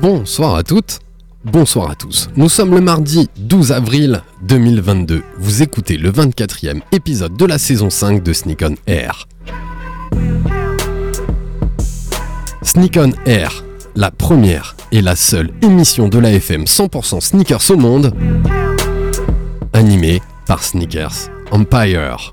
Bonsoir à toutes, bonsoir à tous. Nous sommes le mardi 12 avril 2022. Vous écoutez le 24e épisode de la saison 5 de Sneak on Air. Sneak on Air, la première et la seule émission de la FM 100% sneakers au monde, animée par Sneakers Empire.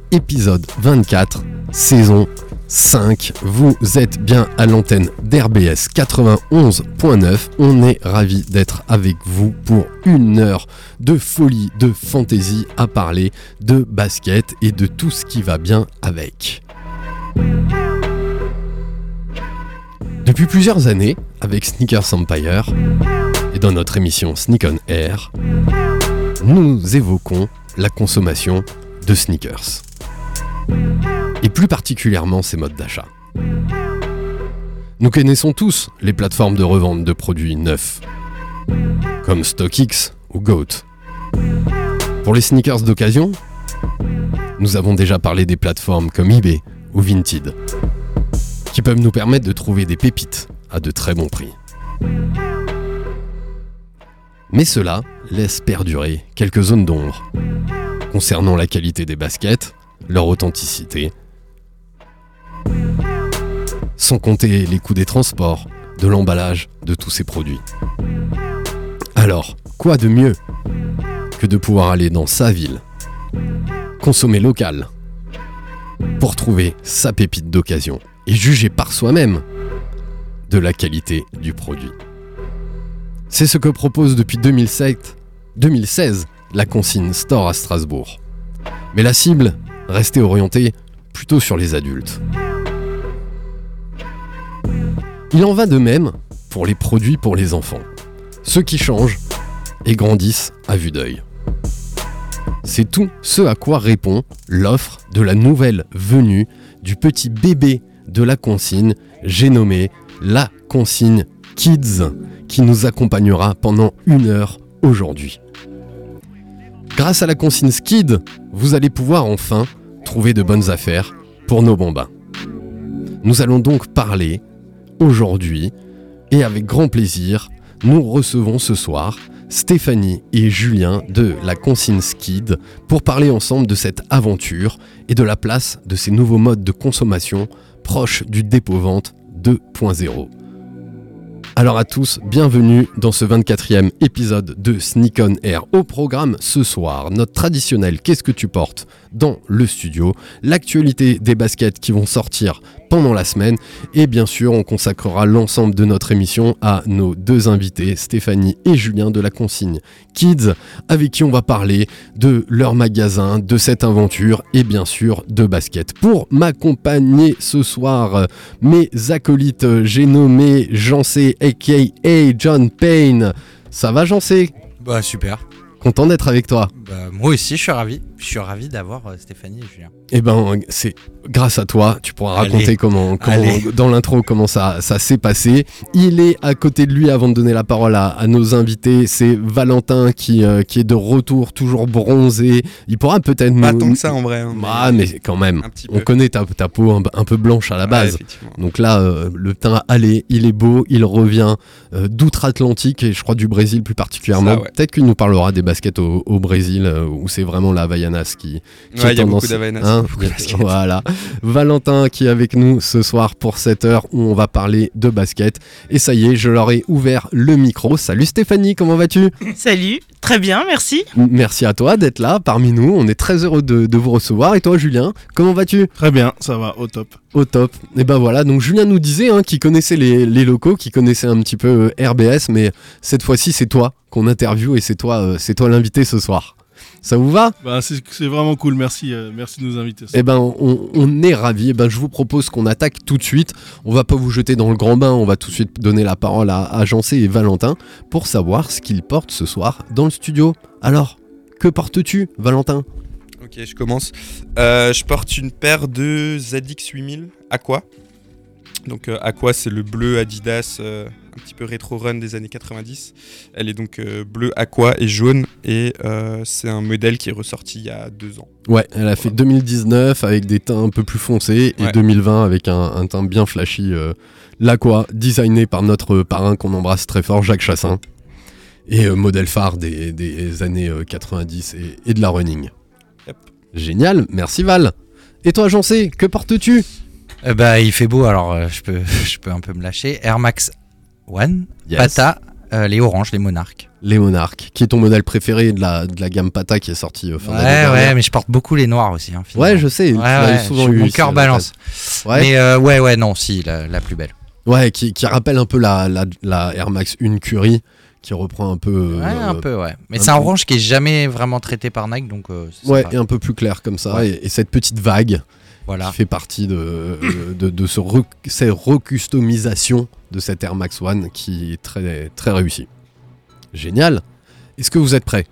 épisode 24, saison 5. Vous êtes bien à l'antenne d'RBS 91.9. On est ravi d'être avec vous pour une heure de folie, de fantaisie à parler de basket et de tout ce qui va bien avec. Depuis plusieurs années, avec Sneakers Empire et dans notre émission Sneak on Air, nous évoquons la consommation de sneakers. Et plus particulièrement ses modes d'achat. Nous connaissons tous les plateformes de revente de produits neufs, comme StockX ou Goat. Pour les sneakers d'occasion, nous avons déjà parlé des plateformes comme eBay ou Vinted, qui peuvent nous permettre de trouver des pépites à de très bons prix. Mais cela laisse perdurer quelques zones d'ombre concernant la qualité des baskets, leur authenticité, sans compter les coûts des transports, de l'emballage de tous ces produits. Alors, quoi de mieux que de pouvoir aller dans sa ville, consommer local, pour trouver sa pépite d'occasion et juger par soi-même de la qualité du produit? C'est ce que propose depuis 2007, 2016 la consigne Store à Strasbourg. Mais la cible restait orientée plutôt sur les adultes. Il en va de même pour les produits pour les enfants. Ceux qui changent et grandissent à vue d'œil. C'est tout ce à quoi répond l'offre de la nouvelle venue du petit bébé de la consigne, j'ai nommé la consigne Kids, qui nous accompagnera pendant une heure aujourd'hui. Grâce à la consigne Skid, vous allez pouvoir enfin trouver de bonnes affaires pour nos bambins. Nous allons donc parler aujourd'hui et avec grand plaisir, nous recevons ce soir Stéphanie et Julien de la consigne Skid pour parler ensemble de cette aventure et de la place de ces nouveaux modes de consommation proches du dépôt-vente 2.0. Alors à tous, bienvenue dans ce 24e épisode de Sneak on Air. Au programme ce soir, notre traditionnel Qu'est-ce que tu portes dans le studio, l'actualité des baskets qui vont sortir pendant la semaine et bien sûr on consacrera l'ensemble de notre émission à nos deux invités, Stéphanie et Julien de la consigne Kids, avec qui on va parler de leur magasin, de cette aventure et bien sûr de basket. Pour m'accompagner ce soir, mes acolytes, j'ai nommé Jancé aka John Payne. Ça va Jancé Bah super. Content d'être avec toi. Bah, moi aussi, je suis ravi. Je suis ravi d'avoir euh, Stéphanie et Julien. Eh ben, c'est grâce à toi, tu pourras Allez. raconter comment, dans l'intro comment ça, ça s'est passé. Il est à côté de lui avant de donner la parole à, à nos invités. C'est Valentin qui, euh, qui est de retour, toujours bronzé. Il pourra peut-être Pas nous. tant que ça en vrai. hein, Ah, mais quand même, on connaît ta, ta peau un, un peu blanche à la base. Donc là, euh, le teint allé, il est beau, il revient euh, d'outre-Atlantique et je crois du Brésil plus particulièrement. Ouais. Peut-être qu'il nous parlera des basket au, au Brésil, euh, où c'est vraiment la Havaianas qui, qui Ouais, est il y a beaucoup tendance- hein, beaucoup de basket. voilà. Valentin qui est avec nous ce soir pour cette heure où on va parler de basket. Et ça y est, je leur ai ouvert le micro. Salut Stéphanie, comment vas-tu? Salut, très bien, merci. Merci à toi d'être là parmi nous. On est très heureux de, de vous recevoir. Et toi, Julien, comment vas-tu? Très bien, ça va, au top. Au top. Et ben voilà, donc Julien nous disait hein, qu'il connaissait les, les locaux, qu'il connaissait un petit peu euh, RBS, mais cette fois-ci, c'est toi qu'on interviewe et c'est toi, euh, c'est toi l'invité ce soir. Ça vous va? Bah, c'est vraiment cool, merci, euh, merci de nous inviter. Eh ben, on, on est ravis. Eh ben, je vous propose qu'on attaque tout de suite. On va pas vous jeter dans le grand bain. On va tout de suite donner la parole à, à Jancé et Valentin pour savoir ce qu'ils portent ce soir dans le studio. Alors, que portes-tu, Valentin? Ok, je commence. Euh, je porte une paire de ZX 8000 Aqua. Donc euh, Aqua, c'est le bleu Adidas, euh, un petit peu rétro run des années 90. Elle est donc euh, bleu Aqua et jaune, et c'est un modèle qui est ressorti il y a deux ans. Ouais, elle a fait 2019 avec des teints un peu plus foncés et Ouais. 2020 avec un, un teint bien flashy. L'Aqua, designé par notre parrain qu'on embrasse très fort, Jacques Chassin. Et modèle phare des, des années euh, 90 et, et de la running. Yep. Génial, merci Val. Et toi, Jancé, que portes-tu? Euh, bah, il fait beau, alors euh, je, peux, je peux un peu me lâcher. Air Max One, Yes. Pata, euh, les oranges, les monarques. Les Monarques, qui est ton modèle préféré de la, de la gamme Pata qui est sortie euh, fin Ouais, d'année dernière. ouais, mais je porte beaucoup les noirs aussi. Hein, finalement. Ouais, je sais, tu Ouais, l'as ouais, souvent je- eu mon cœur balance. Ouais. Mais euh, ouais, ouais, non, si, la, la plus belle. Ouais, qui, qui rappelle un peu la, la, la Air Max 1 Curie, qui reprend un peu. euh, Ouais, un peu, ouais. Mais un c'est un peu. orange qui est jamais vraiment traité par Nike, donc euh, c'est Ouais, sympa. et un peu plus clair comme ça. Ouais. Et, et cette petite vague Voilà. qui fait partie de, euh, de, de ce re- cette recustomisation de cette Air Max One qui est très, très réussie. Génial. Est-ce que vous êtes prêts?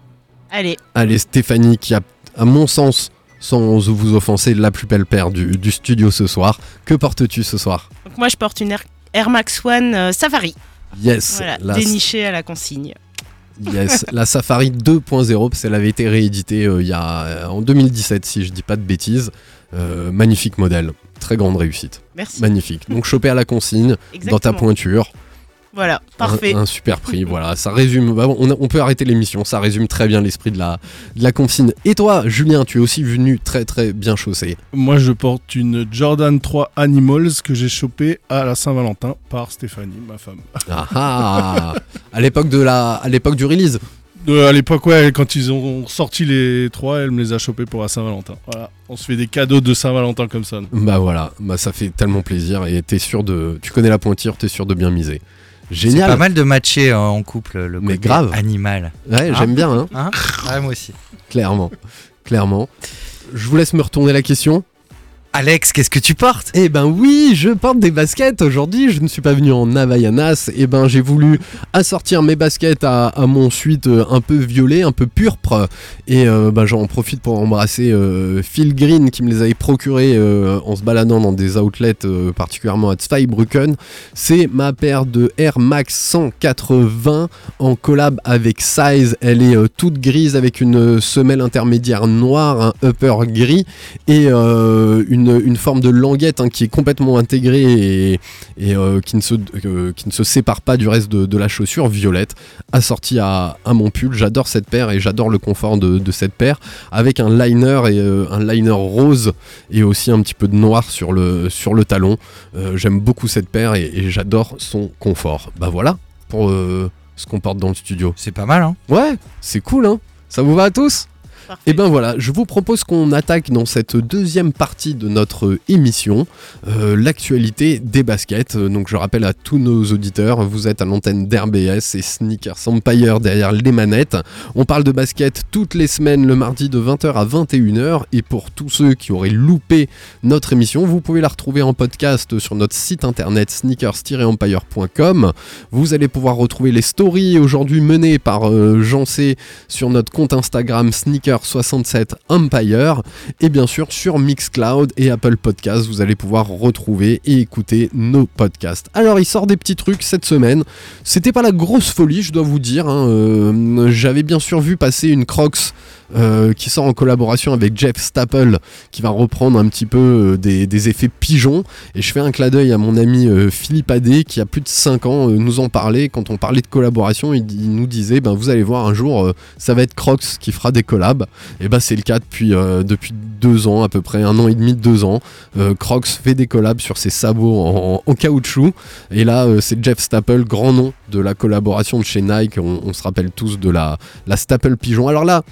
Allez, Allez, Stéphanie, qui a, à mon sens, sans vous offenser, la plus belle paire du, du studio ce soir. Que portes-tu ce soir? Donc moi je porte une Air, Air Max One euh, Safari, Yes, voilà, la, dénichée à la consigne. yes, la Safari 2.0, parce qu'elle avait été rééditée euh, il y a, euh, en 2017, si je dis pas de bêtises. Euh, magnifique modèle, très grande réussite. Merci. Magnifique. Donc choper à la consigne, Exactement. dans ta pointure. Voilà, parfait. Un, super prix, voilà. Ça résume. bah, on, a- on peut arrêter l'émission. Ça résume très bien l'esprit de la, de la consigne. Et toi, Julien, tu es aussi venu très très bien chaussé. Moi, je porte une Jordan 3 Animals que j'ai chopée à la Saint-Valentin par Stéphanie, ma femme. Ah ah À l'époque de la, à l'époque du release. Euh, à l'époque, ouais, quand ils ont sorti les trois, elle me les a chopés pour la Saint-Valentin. Voilà, on se fait des cadeaux de Saint-Valentin comme ça. Bah voilà, bah ça fait tellement plaisir et t'es sûr de, tu connais la pointure, t'es sûr de bien miser. C'est Génial. pas mal de matcher euh, en couple le Mais côté grave. animal. Ouais, Hein j'aime bien, hein. Hein ouais, moi aussi. Clairement, clairement. Je vous laisse me retourner la question. Alex, qu'est-ce que tu portes? Eh ben oui, je porte des baskets aujourd'hui. Je ne suis pas venu en Havaianas. Eh ben j'ai voulu assortir mes baskets à, mon suite euh, un peu violet, un peu purpre. Et euh, ben, j'en profite pour embrasser euh, Phil Green qui me les avait procurés en se baladant dans des outlets, particulièrement à Zweibrücken. C'est ma paire de Air Max 180 en collab avec Size. Elle est toute grise avec une semelle intermédiaire noire, un upper gris et euh, une, une forme de languette hein, qui est complètement intégrée et, et, euh, qui, ne se, euh, qui ne se sépare pas du reste de, de la chaussure violette, assortie à, à mon pull. J'adore cette paire et j'adore le confort de, de cette paire, avec un liner et euh, un liner rose et aussi un petit peu de noir sur le, sur le talon. J'aime beaucoup cette paire et, et j'adore son confort. Bah voilà pour ce qu'on porte dans le studio. C'est pas mal, hein Ouais, c'est cool, hein Ça vous va à tous? Et ben voilà, je vous propose qu'on attaque dans cette deuxième partie de notre émission euh, l'actualité des baskets. Donc je rappelle à tous nos auditeurs, vous êtes à l'antenne d'RBS et Sneakers Empire derrière les manettes. On parle de basket toutes les semaines le mardi de 20h à 21h et pour tous ceux qui auraient loupé notre émission, vous pouvez la retrouver en podcast sur notre site internet sneakers-empire.com. Vous allez pouvoir retrouver les stories aujourd'hui menées par euh, Jean C sur notre compte Instagram Sneaker67 Empire. Et bien sûr sur Mixcloud et Apple Podcasts vous allez pouvoir retrouver et écouter nos podcasts. Alors il sort des petits trucs cette semaine, c'était pas la grosse folie je dois vous dire, hein, euh, j'avais bien sûr vu passer une Crocs euh, qui sort en collaboration avec Jeff Staple, qui va reprendre un petit peu euh, des, effets pigeons. Et je fais un clin d'œil à mon ami euh, Philippe Adé, qui a plus de 5 ans nous en parlait. Quand on parlait de collaboration, il, nous disait ben, Vous allez voir un jour, ça va être Crocs qui fera des collabs. Et ben c'est le cas depuis, depuis deux ans, à peu près, un an et demi, deux ans. Crocs fait des collabs sur ses sabots en, caoutchouc. Et là, c'est Jeff Staple, grand nom de la collaboration de chez Nike. On, on se rappelle tous de la, la Staple Pigeon. Alors là,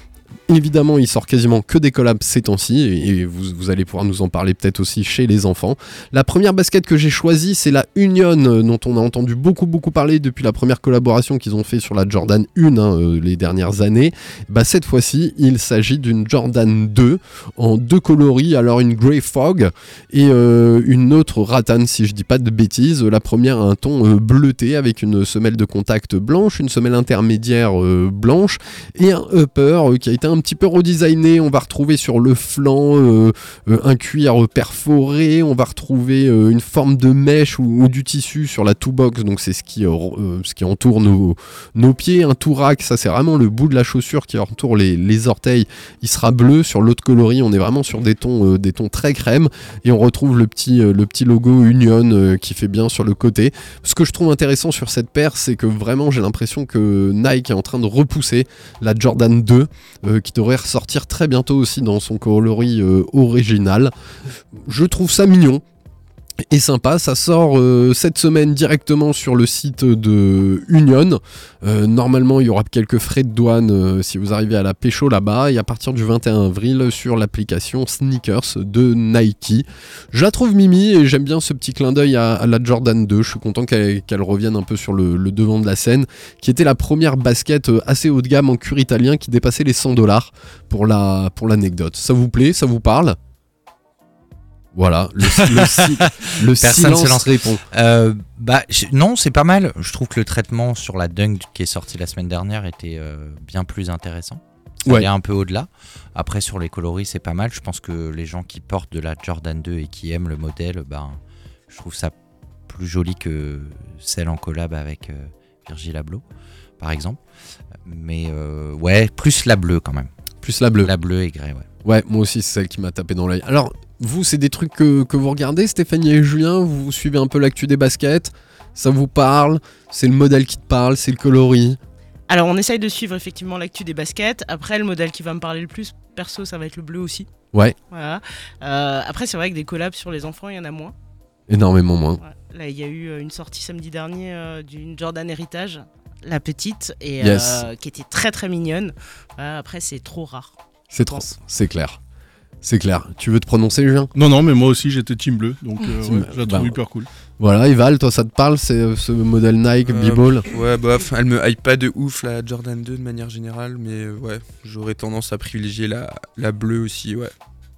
Évidemment, il sort quasiment que des collabs ces temps-ci, et vous, allez pouvoir nous en parler peut-être aussi chez les enfants. La première basket que j'ai choisie, c'est la Union, euh, dont on a entendu beaucoup beaucoup parler depuis la première collaboration qu'ils ont fait sur la Jordan 1 hein, euh, les dernières années. Bah, cette fois-ci, il s'agit d'une Jordan 2 en deux coloris, alors une Grey Fog et euh, une autre Rattan, si je dis pas de bêtises. La première a un ton bleuté avec une semelle de contact blanche, une semelle intermédiaire blanche et un upper qui a été un petit peu redesigné. On va retrouver sur le flanc euh, euh, un cuir perforé, on va retrouver euh, une forme de mèche ou, du tissu sur la two box, donc c'est ce qui, ce qui entoure nos, pieds. Un tourac, ça c'est vraiment le bout de la chaussure qui entoure les, les orteils. Il sera bleu sur l'autre coloris. On est vraiment sur des tons, des tons très crème et on retrouve le petit, le petit logo Union qui fait bien sur le côté. Ce que je trouve intéressant sur cette paire, c'est que vraiment j'ai l'impression que Nike est en train de repousser la Jordan 2 euh, qui devrait ressortir très bientôt aussi dans son coloris euh, original. Je trouve ça mignon. Et sympa, ça sort euh, cette semaine directement sur le site de Union. Euh, normalement, il y aura quelques frais de douane euh, si vous arrivez à la pécho là-bas. Et à partir du 21 avril, sur l'application Sneakers de Nike. Je la trouve mimi et j'aime bien ce petit clin d'œil à, la Jordan 2. Je suis content qu'elle revienne un peu sur le, devant de la scène, qui était la première basket assez haut de gamme en cuir italien qui dépassait les 100 dollars pour la pour l'anecdote. Ça vous plaît? Ça vous parle? Voilà, le, le, si- le Personne silence se lance. répond. Euh, bah, je- non, c'est pas mal. Je trouve que le traitement sur la Dunk qui est sorti la semaine dernière était euh, bien plus intéressant. Ça Ouais. allait un peu au-delà. Après, sur les coloris, c'est pas mal. Je pense que les gens qui portent de la Jordan 2 et qui aiment le modèle, ben, je trouve ça plus joli que celle en collab avec euh, Virgil Abloh, par exemple. Mais ouais, plus la bleue quand même. Plus la bleue. La bleue et grès, ouais. Ouais, moi aussi, c'est celle qui m'a tapé dans l'œil. Alors, vous, c'est des trucs que, que vous regardez, Stéphanie et Julien? Vous suivez un peu l'actu des baskets? Ça vous parle? C'est le modèle qui te parle? C'est le coloris? Alors, on essaye de suivre effectivement l'actu des baskets. Après, le modèle qui va me parler le plus, perso, ça va être le bleu aussi. Ouais, Voilà. Euh, après, c'est vrai que des collabs sur les enfants, il y en a moins. énormément moins. Ouais. Là, il y a eu euh, une sortie samedi dernier euh, d'une Jordan Heritage, la petite, et Yes. euh, qui était très très mignonne. Après, c'est trop rare. C'est trop. C'est clair. C'est clair. Tu veux te prononcer, Julien? Non, non, mais moi aussi j'étais team bleu, donc euh, ouais, je la trouve bah, hyper cool. Voilà, Ival, toi, ça te parle C'est euh, ce modèle Nike, Euh, B-Ball? Ouais, bof, elle me hype pas de ouf la Jordan 2 de manière générale, mais euh, ouais, j'aurais tendance à privilégier la, la bleue aussi, ouais.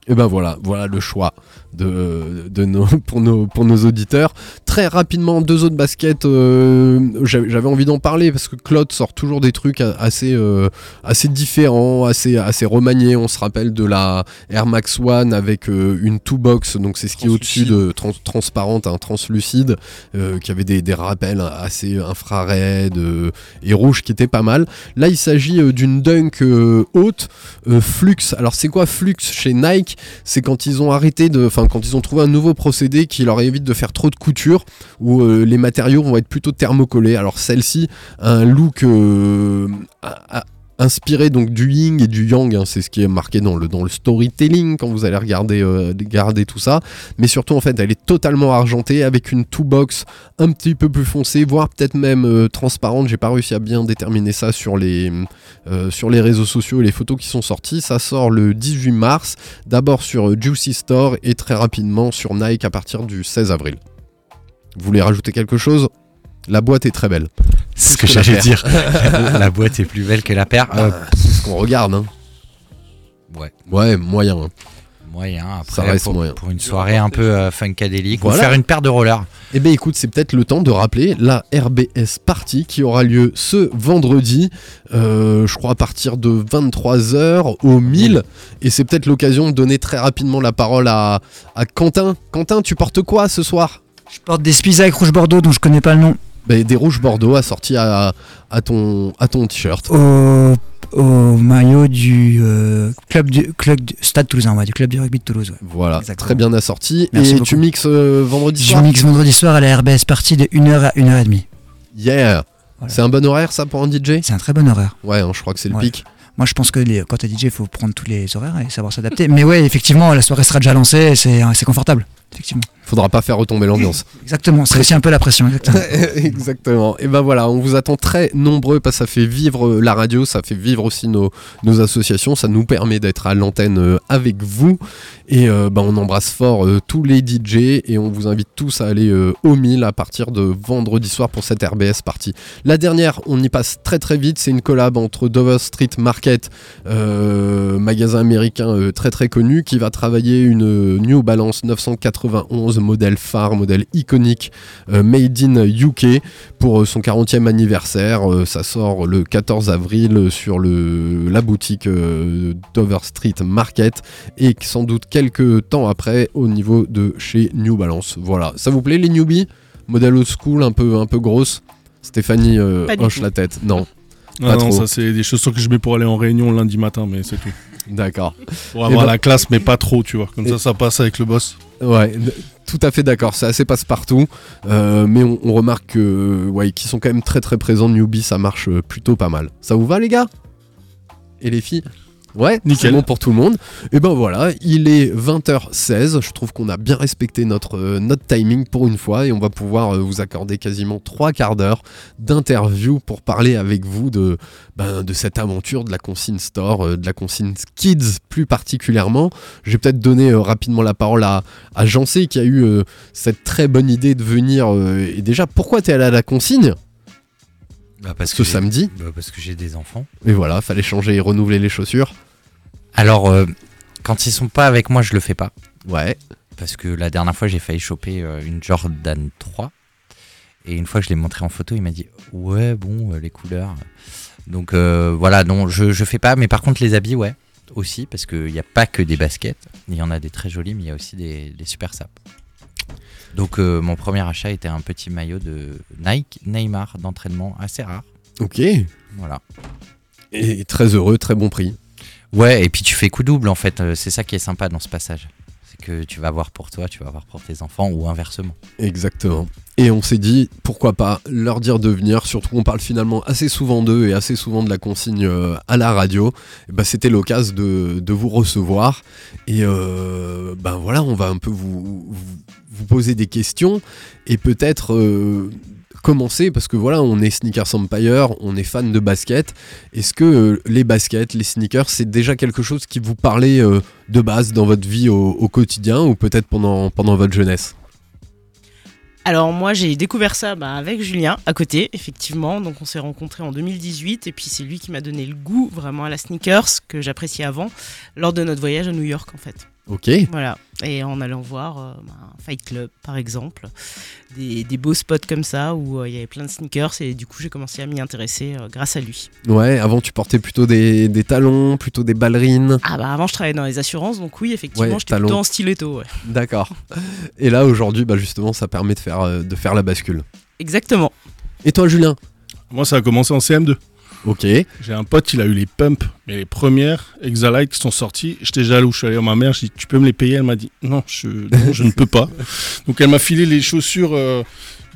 Et ben voilà, voilà le choix de, de nos, pour, nos, pour nos auditeurs. Très rapidement, deux autres baskets, euh, j'avais envie d'en parler parce que Claude sort toujours des trucs assez, euh, assez différents, assez, assez remaniés. On se rappelle de la Air Max One avec euh, une two box, donc c'est ce qui est au-dessus de trans- transparente, hein, translucide, qui avait des, des rappels assez infrared euh, et rouge qui étaient pas mal. Là, il s'agit d'une dunk haute, Flux. Alors, c'est quoi Flux chez Nike? C'est quand ils ont arrêté de. Quand ils ont trouvé un nouveau procédé qui leur évite de faire trop de couture, où euh, les matériaux vont être plutôt thermocollés. Alors, celle-ci a un look. euh, inspiré donc du yin et du yang, hein, c'est ce qui est marqué dans le, storytelling quand vous allez regarder, euh, regarder tout ça. Mais surtout, en fait, elle est totalement argentée avec une two box un petit peu plus foncée, voire peut-être même euh, transparente. J'ai pas réussi à bien déterminer ça sur les, euh, sur les réseaux sociaux et les photos qui sont sorties. Ça sort le 18 mars, d'abord sur Juicy Store et très rapidement sur Nike à partir du 16 avril. Vous voulez rajouter quelque chose? La boîte est très belle. C'est ce que la j'allais dire. la boîte est plus belle que la paire. Euh, Ah, c'est ce qu'on regarde. Hein. ouais. Ouais, moyen. hein. Moyen, après, Ça reste pour, moyen. pour une soirée un peu euh, funkadélique, Voilà. ou faire une paire de rollers. Eh bien écoute, c'est peut-être le temps de rappeler la RBS Party qui aura lieu ce vendredi, euh, je crois à partir de 23h au 1000. Et c'est peut-être l'occasion de donner très rapidement la parole à, à Quentin. Quentin, tu portes quoi ce soir? Je porte des Spiza avec rouge bordeaux dont je connais pas le nom. Bah, des rouges Bordeaux assortis à, à ton, à ton t-shirt. Au, au maillot du euh, club du club du Stade Toulousain, ouais, du club du rugby de Toulouse. ouais. Voilà, Exactement. très bien assorti. Merci et beaucoup. tu mixes euh, vendredi Je soir mixe vendredi soir à la RBS partie de 1h à 1h30. Yeah Voilà. C'est un bon horaire ça pour un DJ C'est un très bon horaire. Ouais, hein, je crois que c'est le Ouais. pic. Moi, je pense que les, quand t'es DJ, il faut prendre tous les horaires et savoir s'adapter. Mais ouais, effectivement, la soirée sera déjà lancée et c'est confortable. Effectivement. Faudra pas faire retomber l'ambiance. Exactement. C'est aussi un peu la pression. Exactement. Exactement. Et ben voilà, on vous attend très nombreux parce que ça fait vivre euh, la radio, ça fait vivre aussi nos, nos associations, ça nous permet d'être à l'antenne euh, avec vous. Et euh, ben, on embrasse fort euh, tous les DJ et on vous invite tous à aller euh, au 1000 à partir de vendredi soir pour cette RBS partie. La dernière, on y passe très très vite, c'est une collab entre Dover Street Market, magasin américain très très connu, qui va travailler une New Balance 991 modèle phare, modèle iconique euh, Made in UK pour euh, son 40e anniversaire. Euh, ça sort le 14 avril sur le, la boutique euh, Dover Street Market et sans doute quelques temps après au niveau de chez New Balance. Voilà, ça vous plaît les newbies? Modèle old school, un peu, un peu grosse? Stéphanie euh, hoche tout. la tête. Non, Non, Pas non, trop. ça c'est des chaussures que je mets pour aller en réunion lundi matin, mais c'est tout. d'accord. Pour avoir ben- la classe, mais pas trop, tu vois. Comme Et- ça, ça passe avec le boss. Ouais, tout à fait d'accord. C'est assez passe-partout, euh, mais on, remarque que ouais, qu'ils sont quand même très très présents. Newbie, ça marche euh, plutôt pas mal. Ça vous va les gars? Et les filles? Ouais, Nickel. c'est bon pour tout le monde. Et ben voilà, il est 20h16. Je trouve qu'on a bien respecté notre, euh, notre timing pour une fois et on va pouvoir euh, vous accorder quasiment trois quarts d'heure d'interview pour parler avec vous de, ben, de cette aventure de la consigne store, euh, de la consigne kids plus particulièrement. Je vais peut-être donner rapidement la parole à, à Jancé qui a eu cette très bonne idée de venir. et déjà, pourquoi t'es allé à la consigne? Bah, parce ce que samedi bah, Parce que j'ai des enfants. Et voilà, fallait changer et renouveler les chaussures. Alors, euh, quand ils sont pas avec moi, je le fais pas. Ouais. Parce que la dernière fois, j'ai failli choper euh, une Jordan 3. Et une fois que je l'ai montré en photo, il m'a dit Ouais, bon, euh, les couleurs. Donc euh, voilà, non, je, je fais pas. Mais par contre, les habits, ouais, aussi. Parce qu'il n'y a pas que des baskets. Il y en a des très jolis, mais il y a aussi des, des super sapes. Donc euh, mon premier achat était un petit maillot de Nike Neymar d'entraînement assez rare. Ok. Voilà. Et très heureux, très bon prix. Ouais, et puis tu fais coup double en fait. Euh, C'est ça qui est sympa dans ce passage. Que tu vas voir pour toi, tu vas voir pour tes enfants ou inversement. Exactement. Et on s'est dit, pourquoi pas leur dire de venir, surtout qu'on parle finalement assez souvent d'eux et assez souvent de la consigne euh, à la radio. Bah, C'était l'occasion de, vous recevoir. Et euh, ben voilà, on va un peu vous poser des questions et peut-être euh, commencer, parce que voilà, on est Sneakers Empire, on est fan de basket. Est-ce que euh, les baskets, les sneakers, c'est déjà quelque chose qui vous parlait euh, de base dans votre vie au, quotidien ou peut-être pendant, pendant votre jeunesse? Alors moi j'ai découvert ça bah, avec Julien à côté effectivement donc on s'est rencontrés en 2018 et puis c'est lui qui m'a donné le goût vraiment à la sneakers que j'appréciais avant lors de notre voyage à New York en fait. Ok. Voilà et en allant voir euh, un Fight Club par exemple des, des beaux spots comme ça où euh, il y avait plein de sneakers et du coup j'ai commencé à m'y intéresser euh, grâce à lui. Ouais, avant tu portais plutôt des, des talons, plutôt des ballerines. Ah bah avant je travaillais dans les assurances donc oui effectivement Ouais, j'étais plutôt en stiletto ouais. D'accord. Et là aujourd'hui, bah justement, ça permet de faire, euh, de faire la bascule. Exactement. Et toi, Julien? Moi, ça a commencé en CM2. Ok. J'ai un pote, il a eu les pumps, mais les premières Exalite qui sont sorties. J'étais jaloux. Je suis allé à ma mère, je dit Tu peux me les payer? Elle m'a dit Non, je, non, je ne peux pas. Donc, elle m'a filé les chaussures euh,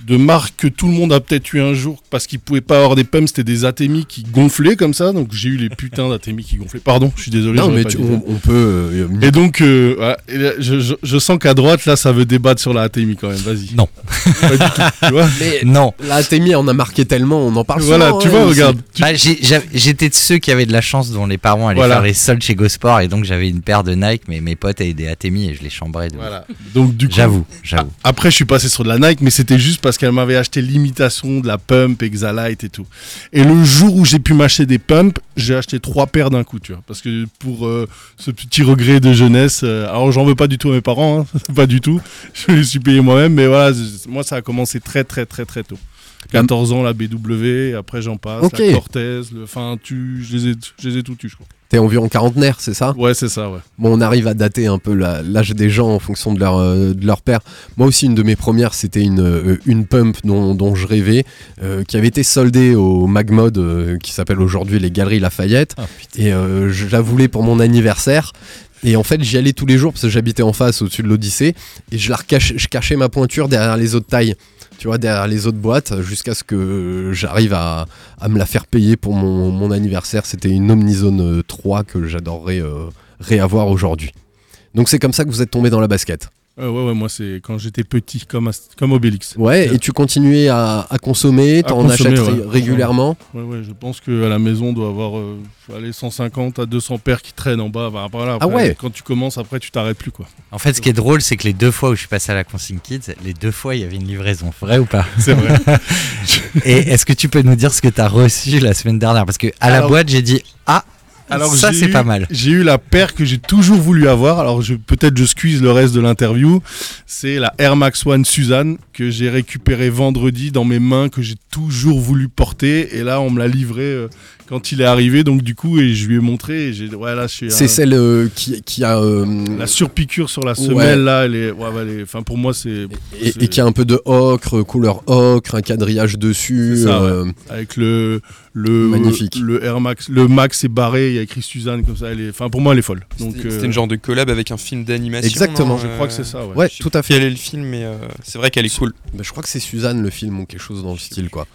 de marque que tout le monde a peut-être eu un jour parce qu'ils pouvaient pas avoir des pumps. C'était des Atemi qui gonflaient comme ça. Donc, j'ai eu les putains d'Atemi qui gonflaient. Pardon, je suis désolé. Non, mais pas tu- dû on, on peut. euh, Et donc, euh, voilà, et là, je, je- je sens qu'à droite, là, ça veut débattre sur la Atemi quand même. Vas-y. Non. Pas du tout. Tu vois mais Non. la Témi en a marqué tellement, on en parle Voilà, souvent, tu hein, vois, regarde. Tu- Bah, J'étais de ceux qui avaient de la chance dont les parents allaient Voilà. faire les soldes chez GoSport et donc j'avais une paire de Nike mais mes potes avaient des Atemi et je les chambrais. de ouf. Voilà. Donc, du coup, J'avoue, j'avoue. Après, je suis passé sur de la Nike, mais c'était juste parce qu'elle m'avait acheté l'imitation de la Pump, Exalite et tout. Et le jour où j'ai pu m'acheter des Pump, j'ai acheté trois paires d'un coup, tu vois. Parce que pour euh, ce petit regret de jeunesse, euh, alors j'en veux pas du tout à mes parents, hein, pas du tout. Je les suis payé moi-même, mais voilà, moi ça a commencé très très très très tôt. 14 ans, la BW, après j'en passe, la Cortez, le, enfin, tu, je les ai, je les ai tout tu je crois. T'es environ quarantenaire, c'est ça? Ouais, c'est ça, ouais. Bon, on arrive à dater un peu l'âge des gens en fonction de leur, euh, de leur père. Moi aussi, une de mes premières, c'était une, euh, une pump dont, dont je rêvais, euh, qui avait été soldée au Magmod, qui s'appelle aujourd'hui les Galeries Lafayette. Ah, et je la voulais pour mon anniversaire. Et en fait, j'y allais tous les jours parce que j'habitais en face, au-dessus de l'Odyssée. Et je, cachais ma pointure derrière les autres tailles. Tu vois, derrière les autres boîtes, jusqu'à ce que j'arrive à, me la faire payer pour mon, anniversaire. C'était une Omnizone euh, 3 que j'adorerais euh, réavoir aujourd'hui. Donc c'est comme ça que vous êtes tombé dans la basket. Euh, ouais, ouais, moi c'est quand j'étais petit, comme, Ast- comme Obélix. Ouais, et tu continuais à, à consommer, t'en achètes ouais. régulièrement? Ouais, ouais, je pense qu'à la maison, on doit avoir euh, allez, 150 à 200 paires qui traînent en bas. Enfin, après, là, Ah après, ouais. Quand tu commences, après, tu t'arrêtes plus, quoi. En fait, ce qui est drôle, c'est que les deux fois où je suis passé à la Consigne Kids, les deux fois, il y avait une livraison. Vrai ou pas? C'est vrai. Et est-ce que tu peux nous dire ce que tu as reçu la semaine dernière? Parce que à la boîte, j'ai dit Ah, Alors ça j'ai c'est eu- pas mal. J'ai eu la paire que j'ai toujours voulu avoir. Alors peut-être je squeeze le reste de l'interview. C'est la Air Max One Suzanne que j'ai récupérée vendredi dans mes mains que j'ai toujours voulu porter. Et là on me l'a livré euh, quand il est arrivé. Donc du coup et je lui ai montré. Et j'ai ouais là je suis C'est un- celle euh, qui, qui a. euh, la surpiqûre sur la Ouais. semelle là. Elle est ouais, ouais, elle est- Enfin pour moi c'est et, c'est- et qui a un peu de ocre, couleur ocre, un quadrillage dessus. C'est ça, ouais. euh, avec le le Magnifique. le Air Max le Max est barré. Il y a écrit Suzanne comme ça. Elle est. Enfin pour moi elle est folle. Donc C'était euh, c'était une genre de collab avec un film d'animation. Exactement. je euh, crois que c'est ça. Ouais. Tout à fait. Quel est le film, mais euh, c'est vrai qu'elle est cool. Bah, je crois que c'est Suzanne le film ou quelque chose dans le style quoi.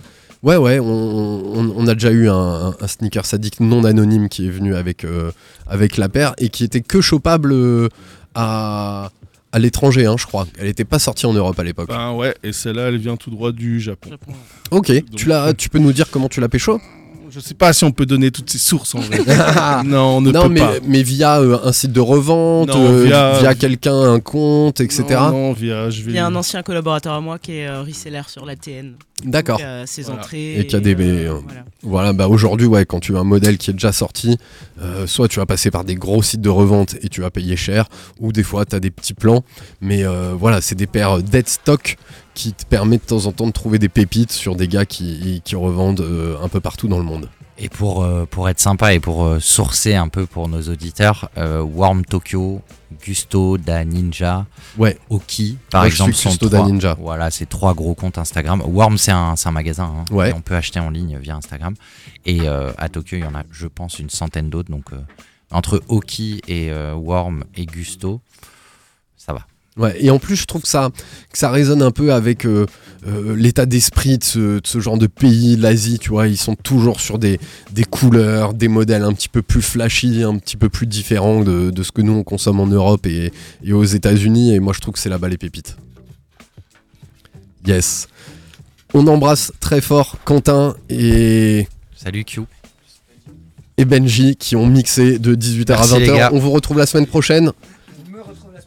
Ouais ouais, on, on- on a déjà eu un, un sneaker sadique non anonyme qui est venu avec, euh, avec la paire et qui était que chopable euh, à, à l'étranger, hein, je crois. Elle n'était pas sortie en Europe à l'époque. Ben ouais, et celle-là, elle vient tout droit du Japon. Ok, tu, l'as, tu peux nous dire comment tu l'as pécho Je sais pas si on peut donner toutes ces sources en vrai. non, on ne Non, peut mais, pas. mais via euh, un site de revente, Non, euh, via- via, quelqu'un, un compte, etc. Non, non, via, je vais... Il y a un ancien collaborateur à moi qui est euh, reseller sur la TN. D'accord. Qui a ses Voilà. entrées. Et qui a des. euh, euh, voilà. voilà, bah aujourd'hui, ouais, quand tu as un modèle qui est déjà sorti, euh, soit tu vas passer par des gros sites de revente et tu vas payer cher, ou des fois tu as des petits plans. Mais euh, voilà, c'est des paires dead stock qui te permettent de temps en temps de trouver des pépites sur des gars qui, qui revendent euh, un peu partout dans le monde. Et pour, euh, pour être sympa et pour euh, sourcer un peu pour nos auditeurs, euh, Warm Tokyo, Gusto da Ninja, Ouais. Oki, par Moi, exemple, sont Gusto da trois, Ninja. Voilà, c'est trois gros comptes Instagram. Warm, c'est un, un magasin. hein, Ouais. et on peut acheter en ligne via Instagram. Et euh, à Tokyo, il y en a, je pense, une centaine d'autres. Donc, euh, entre Oki et Warm et Gusto. Ouais, et en plus, je trouve que ça, que ça résonne un peu avec euh, euh, l'état d'esprit de ce, de ce genre de pays, l'Asie, tu vois. Ils sont toujours sur des, des couleurs, des modèles un petit peu plus flashy, un petit peu plus différents de, de ce que nous on consomme en Europe et, et aux États-Unis. Et moi, je trouve que c'est là-bas les pépites. Yes. On embrasse très fort Quentin et, Salut Q. et Benji qui ont mixé de 18h Merci, à les 20h. gars. On vous retrouve la semaine prochaine.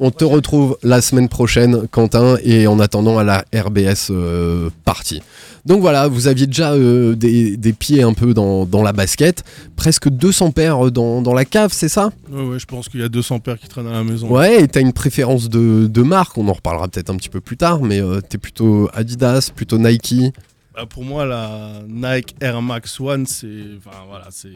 On te retrouve la semaine prochaine, Quentin, et en attendant à la RBS euh, partie. Donc voilà, vous aviez déjà euh, des, des pieds un peu dans, dans la basket, presque 200 paires dans, dans la cave, c'est ça? Ouais, ouais, je pense qu'il y a 200 paires qui traînent à la maison. Ouais, et t'as une préférence de, de marque, on en reparlera peut-être un petit peu plus tard, mais euh, t'es plutôt Adidas, plutôt Nike. Bah, pour moi, la Nike Air Max One, c'est. Enfin, voilà, c'est.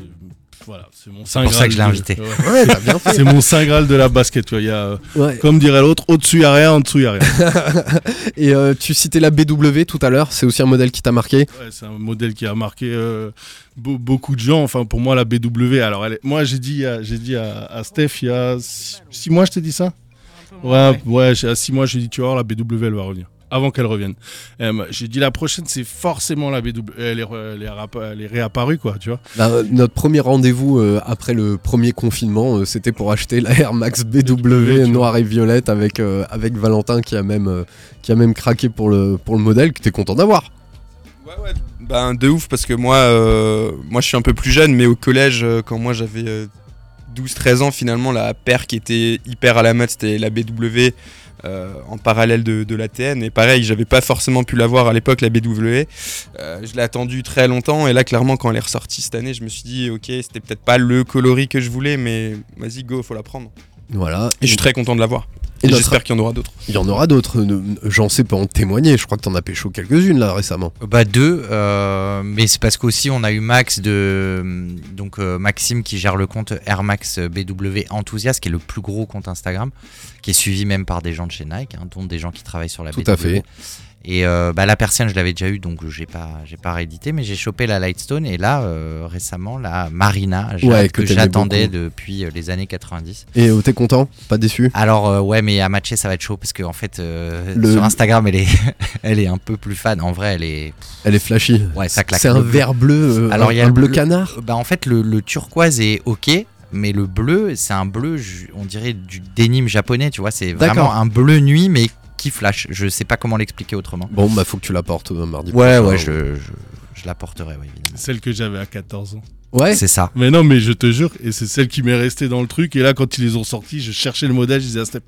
Voilà, c'est mon saint pour ça Graal que je l'ai de- invité. Ouais. Ouais. C'est mon saint Graal de la basket. Tu vois, il y a, euh, Ouais. comme dirait l'autre, au-dessus, il n'y a rien, en dessous, il n'y a rien. Et euh, tu citais la BW tout à l'heure, c'est aussi un modèle qui t'a marqué Ouais, c'est un modèle qui a marqué euh, beau- beaucoup de gens. Enfin, pour moi, la BW, alors, elle est- moi, j'ai dit, à- j'ai dit à, à Steph il y a 6 mois, je t'ai dit ça? Ouais, ouais, à 6 mois, j'ai dit, tu vois, la BW, elle va revenir. Avant qu'elle revienne. Euh, j'ai dit, la prochaine, c'est forcément la BW. Elle est, elle est est réapparue, quoi, tu vois. Bah, euh, notre premier rendez-vous euh, après le premier confinement, euh, c'était pour acheter la Air Max BW tu noire et violette avec, euh, avec Valentin qui a même, euh, qui a même craqué pour le, pour le modèle que t'es content d'avoir. Ouais, ouais, ben de ouf parce que moi, euh, moi je suis un peu plus jeune, mais au collège, euh, quand moi j'avais euh, 12-13 ans, finalement, la paire qui était hyper à la mode, c'était la BW euh, en parallèle de, de la TN. Et pareil, j'avais pas forcément pu l'avoir à l'époque, la BW. Euh, je l'ai attendu très longtemps, et là, clairement, quand elle est ressortie cette année, je me suis dit, ok, c'était peut-être pas le coloris que je voulais, mais vas-y, go, faut la prendre. Voilà. Et je suis très content de l'avoir. Et notre- j'espère qu'il y en aura d'autres. Il y en aura d'autres. Ne- J'en sais pas en témoigner. Je crois que t'en as pécho quelques-unes là récemment. Bah deux, euh, mais c'est parce qu'aussi on a eu Max de donc euh, Maxime qui gère le compte Air Max BW Enthusiast qui est le plus gros compte Instagram, qui est suivi même par des gens de chez Nike, hein, dont des gens qui travaillent sur la Tout BW. à fait. Et euh, bah, la persienne je l'avais déjà eu donc j'ai pas j'ai pas réédité, mais j'ai chopé la Lightstone et là euh, récemment la Marina Ouais, que j'attendais depuis euh, les années 90. Et t'es content? Pas déçu? Alors euh, ouais mais à matcher ça va être chaud parce que en fait Le- sur Instagram elle est elle est un peu plus fan en vrai elle est Elle est flashy. Ouais, ça claque. C'est un vert bleu. Alors un, il y a un le bleu canard? Bah en fait le, le turquoise est ok, mais le bleu c'est un bleu, on dirait du denim japonais, tu vois, c'est vraiment un bleu nuit mais qui flash. Je sais pas comment l'expliquer autrement. Bon bah faut que tu l'apportes euh, mardi. Ouais prochain. ouais, je, je, je l'apporterai ouais, évidemment. Celle que j'avais à 14 ans. Ouais. C'est ça. Mais non, mais je te jure, et c'est celle qui m'est restée dans le truc. Et là, quand ils les ont sortis, je cherchais le modèle, je disais à c'est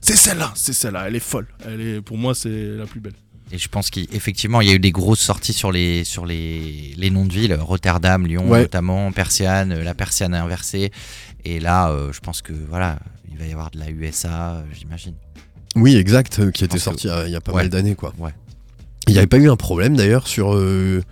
c'est celle-là, c'est celle-là, elle est folle. Elle est, pour moi, c'est la plus belle. Et je pense qu'effectivement il y a eu des grosses sorties sur les sur les, les noms de villes, Rotterdam, Lyon Ouais. notamment, Persiane, euh, la Persiane inversée. Et là euh, je pense que voilà, il va y avoir de la USA, j'imagine. Oui exact. euh, Qui était sorti que- il y a pas Ouais. mal d'années quoi. Ouais. Il n'y avait pas eu un problème d'ailleurs sur. euh,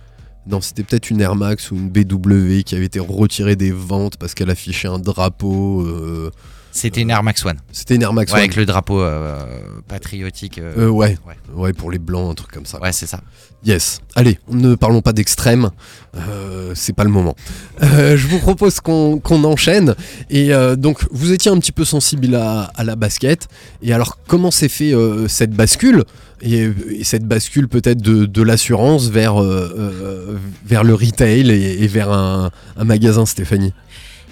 Non, c'était peut-être une Air Max ou une BW qui avait été retirée des ventes parce qu'elle affichait un drapeau. euh, C'était une Air Max One. C'était une Air Max Ouais, One. avec le drapeau euh, patriotique. euh, Euh, ouais. ouais. ouais, pour les blancs, un truc comme ça. Ouais, c'est ça. Yes. Allez, ne parlons pas d'extrême. Euh, c'est pas le moment. Euh, je vous propose qu'on enchaîne. Et euh, donc, vous étiez un petit peu sensible à, à la basket. Et alors, comment s'est fait cette bascule? Et, et cette bascule peut-être de, de l'assurance vers, vers le retail et, et vers un, un magasin, Stéphanie?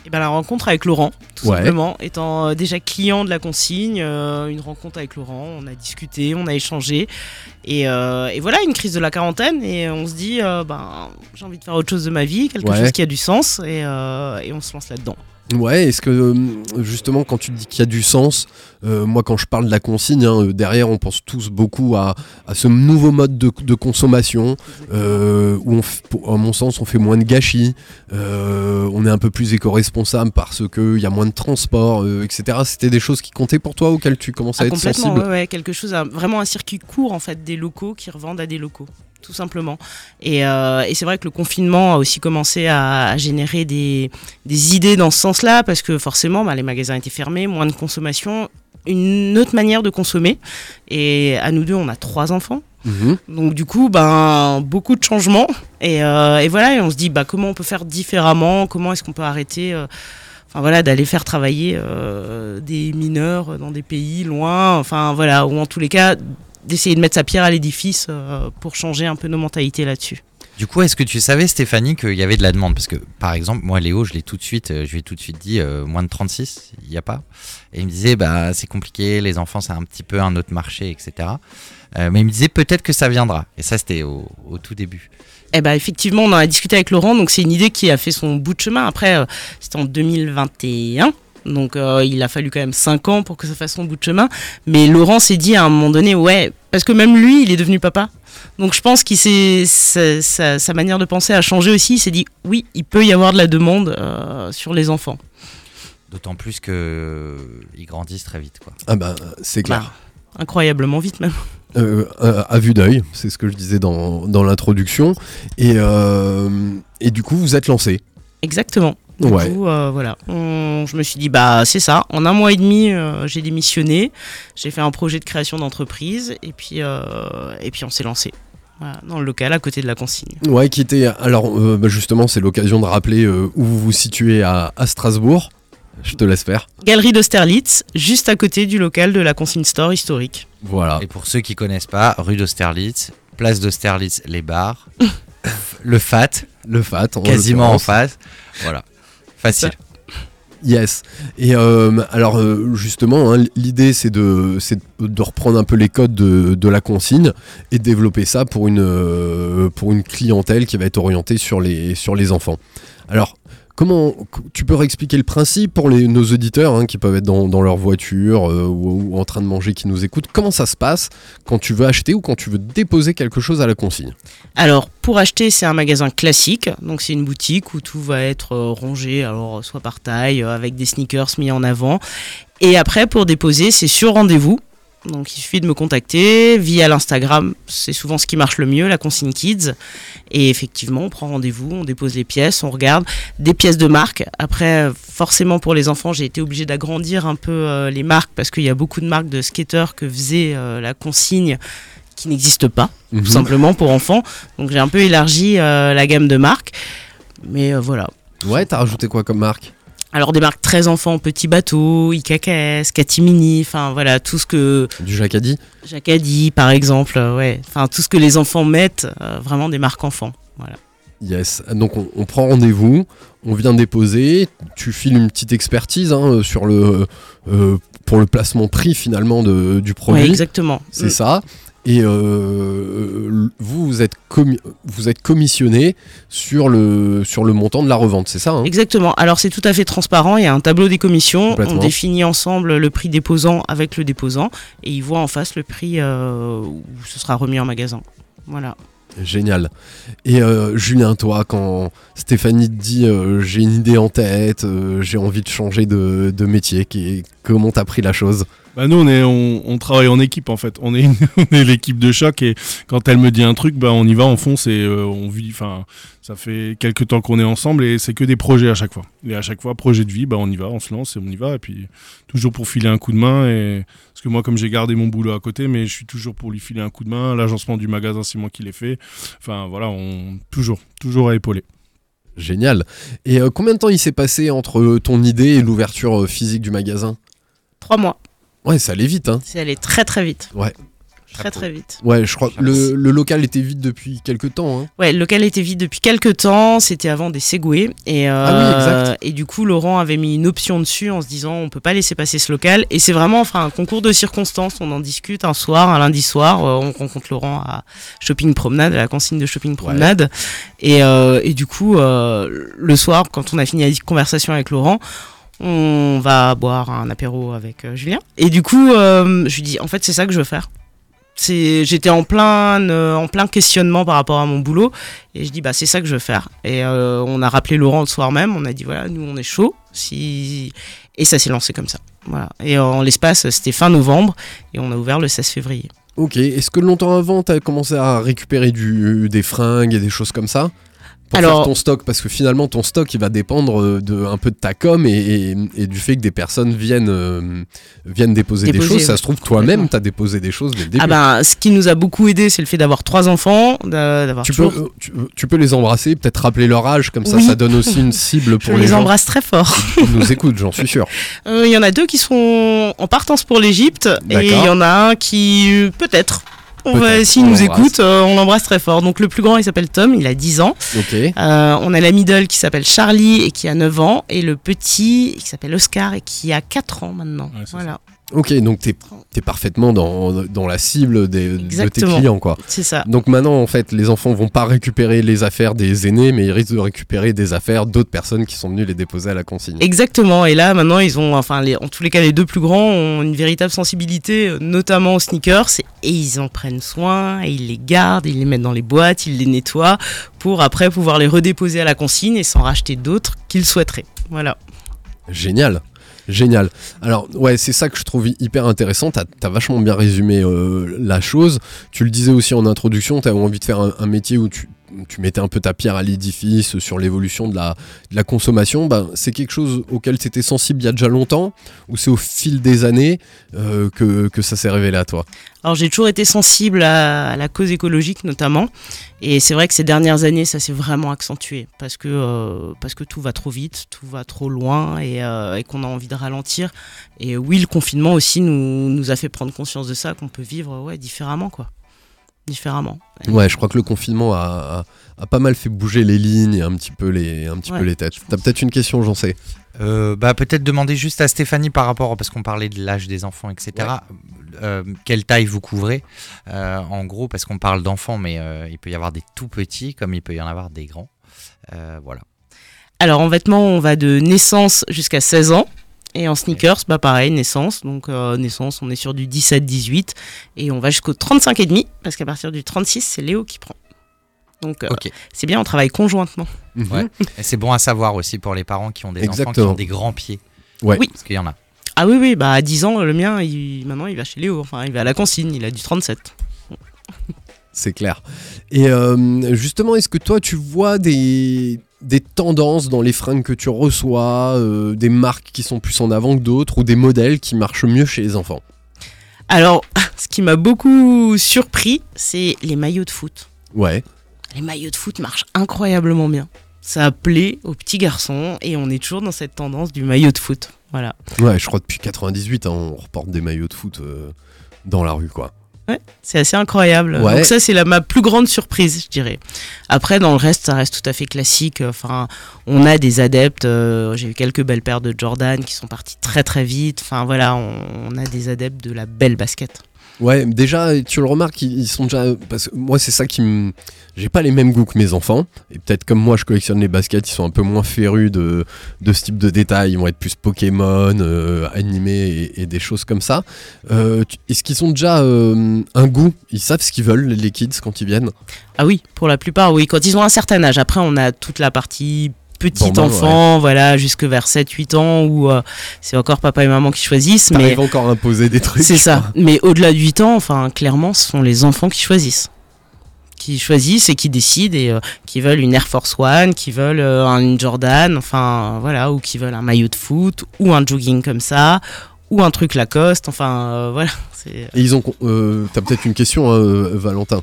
Et ben la rencontre avec Laurent, tout Ouais. simplement, étant euh, déjà client de la consigne, euh, une rencontre avec Laurent, on a discuté, on a échangé, et, euh, et voilà, une crise de la quarantaine, et on se dit, ben j'ai envie de faire autre chose de ma vie, quelque Ouais. chose qui a du sens, et, et on se lance là-dedans. Ouais, est-ce que euh, justement quand tu dis qu'il y a du sens, euh, moi quand je parle de la consigne, hein, euh, derrière on pense tous beaucoup à, à ce nouveau mode de, de consommation euh, où on, à mon sens on fait moins de gâchis, euh, on est un peu plus éco-responsable parce qu'il y a moins de transport, etc. C'était des choses qui comptaient pour toi auxquelles tu commences à Ah, être complètement, sensible? ouais, ouais, quelque chose, vraiment un circuit court en fait des locaux qui revendent à des locaux, tout simplement. Et, euh, et c'est vrai que le confinement a aussi commencé à, à générer des, des idées dans ce sens-là parce que forcément, bah, les magasins étaient fermés, moins de consommation, une autre manière de consommer. Et à nous deux, on a trois enfants. Mhm. Donc du coup, ben beaucoup de changements et, euh, et voilà, et on se dit bah comment on peut faire différemment, comment est-ce qu'on peut arrêter, euh, enfin voilà, d'aller faire travailler euh, des mineurs dans des pays loin, enfin voilà, ou en tous les cas d'essayer de mettre sa pierre à l'édifice euh, pour changer un peu nos mentalités là-dessus. Du coup, est-ce que tu savais, Stéphanie, qu'il y avait de la demande? Parce que, par exemple, moi, Léo, je l'ai tout de suite, euh, je lui ai tout de suite dit, euh, moins de 36, il n'y a pas. Et il me disait, bah, c'est compliqué, les enfants, c'est un petit peu un autre marché, etc. Euh, mais il me disait, peut-être que ça viendra. Et ça, c'était au, au tout début. Eh ben effectivement, on en a discuté avec Laurent, donc c'est une idée qui a fait son bout de chemin. Après, euh, c'était en 2021. Donc euh, il a fallu quand même 5 ans pour que ça fasse son bout de chemin. Mais Laurent s'est dit à un moment donné, ouais, parce que même lui, il est devenu papa. Donc je pense qu'il sa, sa- sa manière de penser a changé aussi. Il s'est dit, oui, il peut y avoir de la demande euh, sur les enfants. D'autant plus que ils grandissent très vite, quoi. Ah bah c'est clair. Bah, incroyablement vite même. Euh, à, à vue d'œil, c'est ce que je disais dans, dans l'introduction. Et, euh, et du coup, vous êtes lancé. Exactement. Du Ouais. coup, euh, voilà. On- je me suis dit, bah, c'est ça. En un mois et demi, euh, j'ai démissionné. J'ai fait un projet de création d'entreprise. Et puis, euh, et puis on s'est lancé. Voilà, dans le local à côté de la consigne. Ouais, qui était. Alors, euh, bah, justement, c'est l'occasion de rappeler euh, où vous vous situez à, à Strasbourg. Je te laisse faire. Galerie d'Austerlitz, juste à côté du local de la consigne store historique. Voilà. Et pour ceux qui connaissent pas, rue d'Austerlitz, place d'Austerlitz, les bars, le FAT, Le FAT, en quasiment en face. Voilà. Facile. Yes. Et euh, alors euh, justement, hein, l'idée c'est de, reprendre un peu les codes de, la consigne et de développer ça pour une, euh, pour une clientèle qui va être orientée sur les, sur les enfants. Alors, comment tu peux réexpliquer le principe pour nos auditeurs hein, qui peuvent être dans, leur voiture euh, ou, ou en train de manger, qui nous écoutent Comment ça se passe quand tu veux acheter ou quand tu veux déposer quelque chose à la consigne? Alors, pour acheter, c'est un magasin classique. Donc, c'est une boutique où tout va être euh, rangé, alors soit par taille, euh, avec des sneakers mis en avant. Et après, pour déposer, c'est sur rendez-vous. Donc il suffit de me contacter via l'Instagram, c'est souvent ce qui marche le mieux, la consigne Kids. Et effectivement, on prend rendez-vous, on dépose les pièces, on regarde des pièces de marque. Après, forcément pour les enfants, j'ai été obligée d'agrandir un peu euh, les marques parce qu'il y a beaucoup de marques de skateurs que faisait euh, la consigne qui n'existe pas, Mhm. tout simplement pour enfants. Donc j'ai un peu élargi euh, la gamme de marques. Mais voilà. Ouais, t'as rajouté quoi comme marque? Alors des marques très enfants, Petit Bateau, IKKS, Catimini, enfin voilà, tout ce que Du Jacadi Jacadi par exemple, euh, ouais, enfin tout ce que les enfants mettent, euh, vraiment des marques enfants. Voilà. Yes. Donc on, on prend rendez-vous, on vient déposer, tu files une petite expertise hein, sur le euh, pour le placement prix finalement de, du produit. Ouais, exactement. C'est Mm. ça. Et euh, vous, vous êtes, vous êtes commissionné sur le, sur le montant de la revente, c'est ça hein? Exactement. Alors c'est tout à fait transparent. Il y a un tableau des commissions. On définit ensemble le prix déposant avec le déposant et ils voient en face le prix euh, où ce sera remis en magasin. Voilà. Génial. Et euh, Julien, toi, quand Stéphanie te dit euh, j'ai une idée en tête, euh, j'ai envie de changer de, de métier, qui- comment t'as pris la chose? Bah nous on est on, on travaille en équipe en fait. On est est l'équipe de choc et quand elle me dit un truc bah on y va on fonce et euh, on vit enfin ça fait quelques temps qu'on est ensemble et c'est que des projets à chaque fois. Et à chaque fois projet de vie bah on y va, on se lance et on y va et puis toujours pour filer un coup de main et parce que moi comme j'ai gardé mon boulot à côté mais je suis toujours pour lui filer un coup de main. L'agencement du magasin c'est moi qui l'ai fait. Enfin voilà, on toujours toujours à épauler. Génial. Et euh, combien de temps il s'est passé entre ton idée et l'ouverture euh, physique du magasin? Trois mois. Ouais, ça allait vite, hein C'est allé très très vite. Ouais. Très très vite. Ouais, je crois que le, le local était vide depuis quelques temps. Hein. Ouais, le local était vide depuis quelques temps. C'était avant des Segway. Et, euh, Ah oui, exact. et du coup, Laurent avait mis une option dessus en se disant on peut pas laisser passer ce local. Et c'est vraiment enfin, un concours de circonstances. On en discute un soir, un lundi soir. euh, on rencontre Laurent à Shopping Promenade, à la consigne de Shopping Promenade. Et, euh, et du coup, euh, le soir, quand on a fini la conversation avec Laurent, on va boire un apéro avec euh, Julien. Et du coup, euh, je lui dis en fait, c'est ça que je veux faire. C'est, j'étais en plein, euh, en plein questionnement par rapport à mon boulot et je dis bah c'est ça que je veux faire. Et euh, on a rappelé Laurent le soir même, on a dit voilà nous on est chaud si et ça s'est lancé comme ça. Voilà. Et en l'espace c'était fin novembre et on a ouvert le 16 février. Ok, est-ce que longtemps avant, t'as commencé à récupérer du, des fringues et des choses comme ça? Pour Alors- faire ton stock Parce que finalement, ton stock, il va dépendre euh, de, un peu de ta com et, et- et du fait que des personnes viennent, euh, viennent déposer, des choses. Ça se trouve, toi-même, t'as déposé des choses dès le début. Ah ben ce qui nous a beaucoup aidé c'est le fait d'avoir trois enfants, d'a- d'avoir tu, peux, toujours. euh, tu, tu peux les embrasser, peut-être rappeler leur âge, comme ça, Oui. ça donne aussi une cible Je pour les, les gens embrasse très fort. qui nous écoutent, j'en suis sûr. Euh, Il y en a deux qui sont en partance pour l'Égypte et il y en a un qui peut-être. On va, s'il nous écoute, euh, on l'embrasse très fort. Donc le plus grand, il s'appelle Tom, il a 10 ans. Ok. Euh, on a la middle qui s'appelle Charlie et qui a 9 ans. Et le petit qui s'appelle Oscar et qui a 4 ans maintenant. Ouais, voilà, Ok, donc t'es es parfaitement dans, dans la cible des, de tes clients, quoi. c'est ça. Donc maintenant, en fait, les enfants vont pas récupérer les affaires des aînés, mais ils risquent de récupérer des affaires d'autres personnes qui sont venues les déposer à la consigne. Exactement. Et là, maintenant, ils ont, enfin, les, en tous les cas, les deux plus grands ont une véritable sensibilité, notamment aux sneakers, et, et ils en prennent soin, et ils les gardent, ils les mettent dans les boîtes, ils les nettoient, pour après pouvoir les redéposer à la consigne et s'en racheter d'autres qu'ils souhaiteraient. Voilà. Génial. Génial. Alors, ouais, c'est ça que je trouve hyper intéressant. T'as as vachement bien résumé euh, la chose. Tu le disais aussi en introduction, t'avais envie de faire un, un métier où tu, tu mettais un peu ta pierre à l'édifice sur l'évolution de la, consommation. Ben, c'est quelque chose auquel tu étais sensible il y a déjà longtemps ou c'est au fil des années euh, que, ça s'est révélé à toi? Alors j'ai toujours été sensible à, la cause écologique notamment, et c'est vrai que ces dernières années ça s'est vraiment accentué parce que euh, tout va trop vite, tout va trop loin et, euh, et qu'on a envie de ralentir. Et oui, le confinement aussi nous, a fait prendre conscience de ça, qu'on peut vivre différemment quoi, différemment. Ouais, je crois que le confinement a, a- a pas mal fait bouger les lignes et un petit peu les, un petit Ouais, peu les têtes. T'as peut-être une question, j'en sais. Euh, bah, peut-être demander juste à Stéphanie par rapport, parce qu'on parlait de l'âge des enfants, etc. euh, quelle taille vous couvrez? Euh, En gros, parce qu'on parle d'enfants, mais euh, il peut y avoir des tout petits comme il peut y en avoir des grands. Euh, voilà. Alors en vêtements, on va de naissance jusqu'à 16 ans. Et en sneakers, bah pareil, naissance. Donc euh, naissance, on est sur du 17-18. Et on va jusqu'au 35 et demi, parce qu'à partir du 36, c'est Léo qui prend. Donc euh, Ok. c'est bien, on travaille conjointement. Ouais. Et c'est bon à savoir aussi pour les parents qui ont des enfants qui ont des grands pieds. Ouais. Oui. Parce qu'il y en a. Ah oui, oui, bah à 10 ans, le mien, il, maintenant il va chez Léo, enfin il va à la consigne, il a du 37. C'est clair. Et euh, justement, est-ce que toi, tu vois des, des tendances dans les fringues que tu reçois, euh, des marques qui sont plus en avant que d'autres, ou des modèles qui marchent mieux chez les enfants Alors, ce qui m'a beaucoup surpris, c'est les maillots de foot. Ouais. Les maillots de foot marchent incroyablement bien. Ça plaît aux petits garçons et on est toujours dans cette tendance du maillot de foot. Voilà. Ouais, je crois depuis 98, hein, on reporte des maillots de foot euh, dans la rue, quoi. Ouais, c'est assez incroyable. Ouais. Donc ça, c'est la, ma plus grande surprise, je dirais. Après, dans le reste, ça reste tout à fait classique. Enfin, on a des adeptes. euh, J'ai eu quelques belles paires de Jordan qui sont parties très très vite. Enfin voilà, on, on a des adeptes de la belle basket. Ouais, déjà, tu le remarques, ils, sont déjà. Parce que moi, c'est ça qui me. J'ai pas les mêmes goûts que mes enfants. Et peut-être comme moi, je collectionne les baskets, ils sont un peu moins férus de, de ce type de détails. Ils vont être plus Pokémon, euh, animés et, des choses comme ça. Euh, Est-ce qu'ils ont déjà euh, un goût? Ils savent ce qu'ils veulent, les kids, quand ils viennent? Ah oui, pour la plupart, oui. Quand ils ont un certain âge. Après, on a toute la partie petit Bambin, enfant, voilà, jusque vers 7-8 ans où euh, c'est encore papa et maman qui choisissent. Mais encore imposer des trucs. C'est ça. crois. Mais au-delà de 8 ans, enfin, clairement, ce sont les enfants qui choisissent. Qui choisissent et qui décident et euh, qui veulent une Air Force One, qui veulent euh, un Jordan, enfin voilà, ou qui veulent un maillot de foot, ou un jogging comme ça, ou un truc Lacoste, enfin euh, voilà. Et ils ont. T'as peut-être une question, hein, Valentin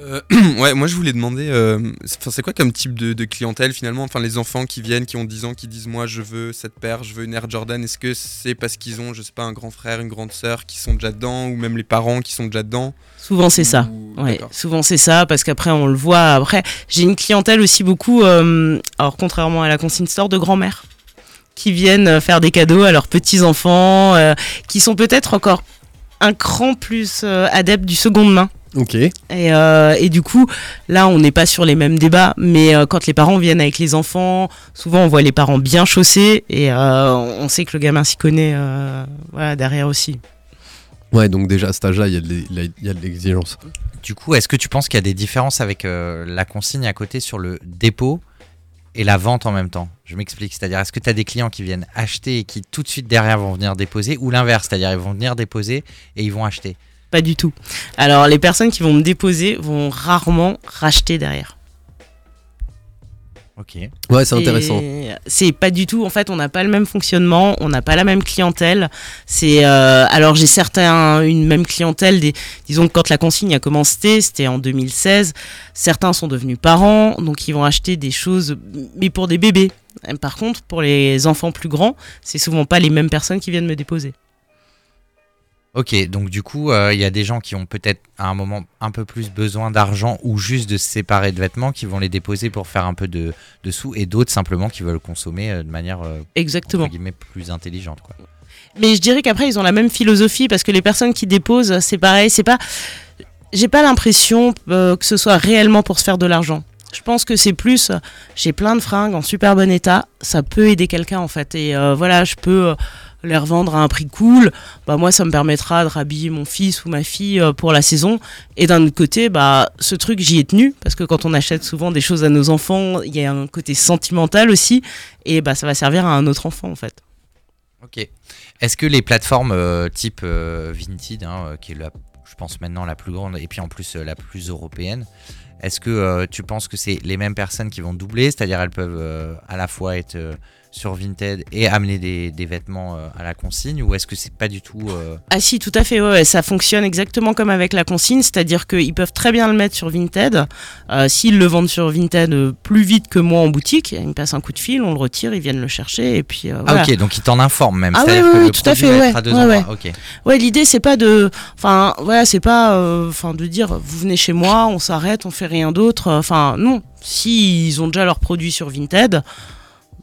Euh, ouais, moi je voulais demander, euh, c'est quoi comme type de, de clientèle finalement Enfin, les enfants qui viennent, qui ont 10 ans, qui disent moi je veux cette paire, je veux une Air Jordan, est-ce que c'est parce qu'ils ont, je sais pas, un grand frère, une grande sœur qui sont déjà dedans, ou même les parents qui sont déjà dedans? Souvent c'est ça. Ouais, souvent c'est ça parce qu'après on le voit. Après, j'ai une clientèle aussi beaucoup, euh, alors contrairement à la consigne store, de grand-mères qui viennent euh, faire des cadeaux à leurs petits enfants, euh, qui sont peut-être encore un cran plus adeptes du seconde main. Ok. Et, euh, et du coup, là, on n'est pas sur les mêmes débats, mais euh, quand les parents viennent avec les enfants, souvent on voit les parents bien chaussés et euh, on sait que le gamin s'y connaît euh, voilà, derrière aussi. Ouais, donc déjà à cet âge-là, il y a de l'exigence. Du coup, est-ce que tu penses qu'il y a des différences avec euh, la consigne à côté sur le dépôt et la vente en même temps? Je m'explique, c'est-à-dire est-ce que tu as des clients qui viennent acheter et qui tout de suite derrière vont venir déposer ou l'inverse, c'est-à-dire ils vont venir déposer et ils vont acheter? Pas du tout. Alors, les personnes qui vont me déposer vont rarement racheter derrière. Ok. Ouais, c'est intéressant. C'est pas du tout. En fait, on n'a pas le même fonctionnement, on n'a pas la même clientèle. C'est euh, alors j'ai certains une même clientèle. Des, disons que quand la consigne a commencé, c'était en 2016. Certains sont devenus parents, donc ils vont acheter des choses, mais pour des bébés. Et Par contre, pour les enfants plus grands, c'est souvent pas les mêmes personnes qui viennent me déposer. Ok, donc du coup, euh, il y a des gens qui ont peut-être à un moment un peu plus besoin d'argent ou juste de se séparer de vêtements qui vont les déposer pour faire un peu de, de sous et d'autres simplement qui veulent consommer euh, de manière euh, Exactement. entre guillemets plus intelligente. Quoi. Mais je dirais qu'après, ils ont la même philosophie parce que les personnes qui déposent, c'est pareil. C'est pas. J'ai pas l'impression que ce soit réellement pour se faire de l'argent. Je pense que c'est plus. J'ai plein de fringues en super bon état. Ça peut aider quelqu'un en fait. Et voilà, je peux. Les revendre à un prix cool, bah moi ça me permettra de rhabiller mon fils ou ma fille euh, pour la saison. Et d'un autre côté, bah ce truc j'y ai tenu parce que quand on achète souvent des choses à nos enfants, il y a un côté sentimental aussi, et bah ça va servir à un autre enfant en fait. Ok. Est-ce que les plateformes euh, type euh, Vinted, hein, euh, qui est la, je pense maintenant la plus grande et puis en plus la plus européenne, est-ce que tu penses que c'est les mêmes personnes qui vont doubler, c'est-à-dire elles peuvent à la fois être sur Vinted et amener des, des vêtements euh, à la consigne ou est-ce que c'est pas du tout euh, Ah si, tout à fait, ouais, ça fonctionne exactement comme avec la consigne, c'est-à-dire qu'ils peuvent très bien le mettre sur Vinted. Euh, S'ils le vendent sur Vinted plus vite que moi en boutique, ils me passent un coup de fil, on le retire, ils viennent le chercher et puis euh, voilà. Ah ok, donc ils t'en informent même. Ah que ouais, le tout à fait, ouais, être à deux ouais, ouais. Ok. Ouais, l'idée c'est pas de, enfin voilà, c'est pas, enfin de dire vous venez chez moi, on s'arrête, on fait rien d'autre. Enfin non, si ils ont déjà leurs produits sur Vinted,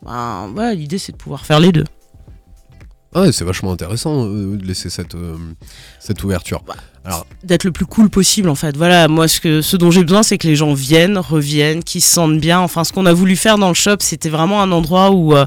ben l'idée c'est de pouvoir faire les deux. Ah ouais, c'est vachement intéressant euh, de laisser cette, euh, cette ouverture. Alors, d'être le plus cool possible en fait. Voilà, moi ce, que, ce dont j'ai besoin c'est que les gens viennent, reviennent, qu'ils se sentent bien. Enfin, ce qu'on a voulu faire dans le shop, c'était vraiment un endroit où, euh,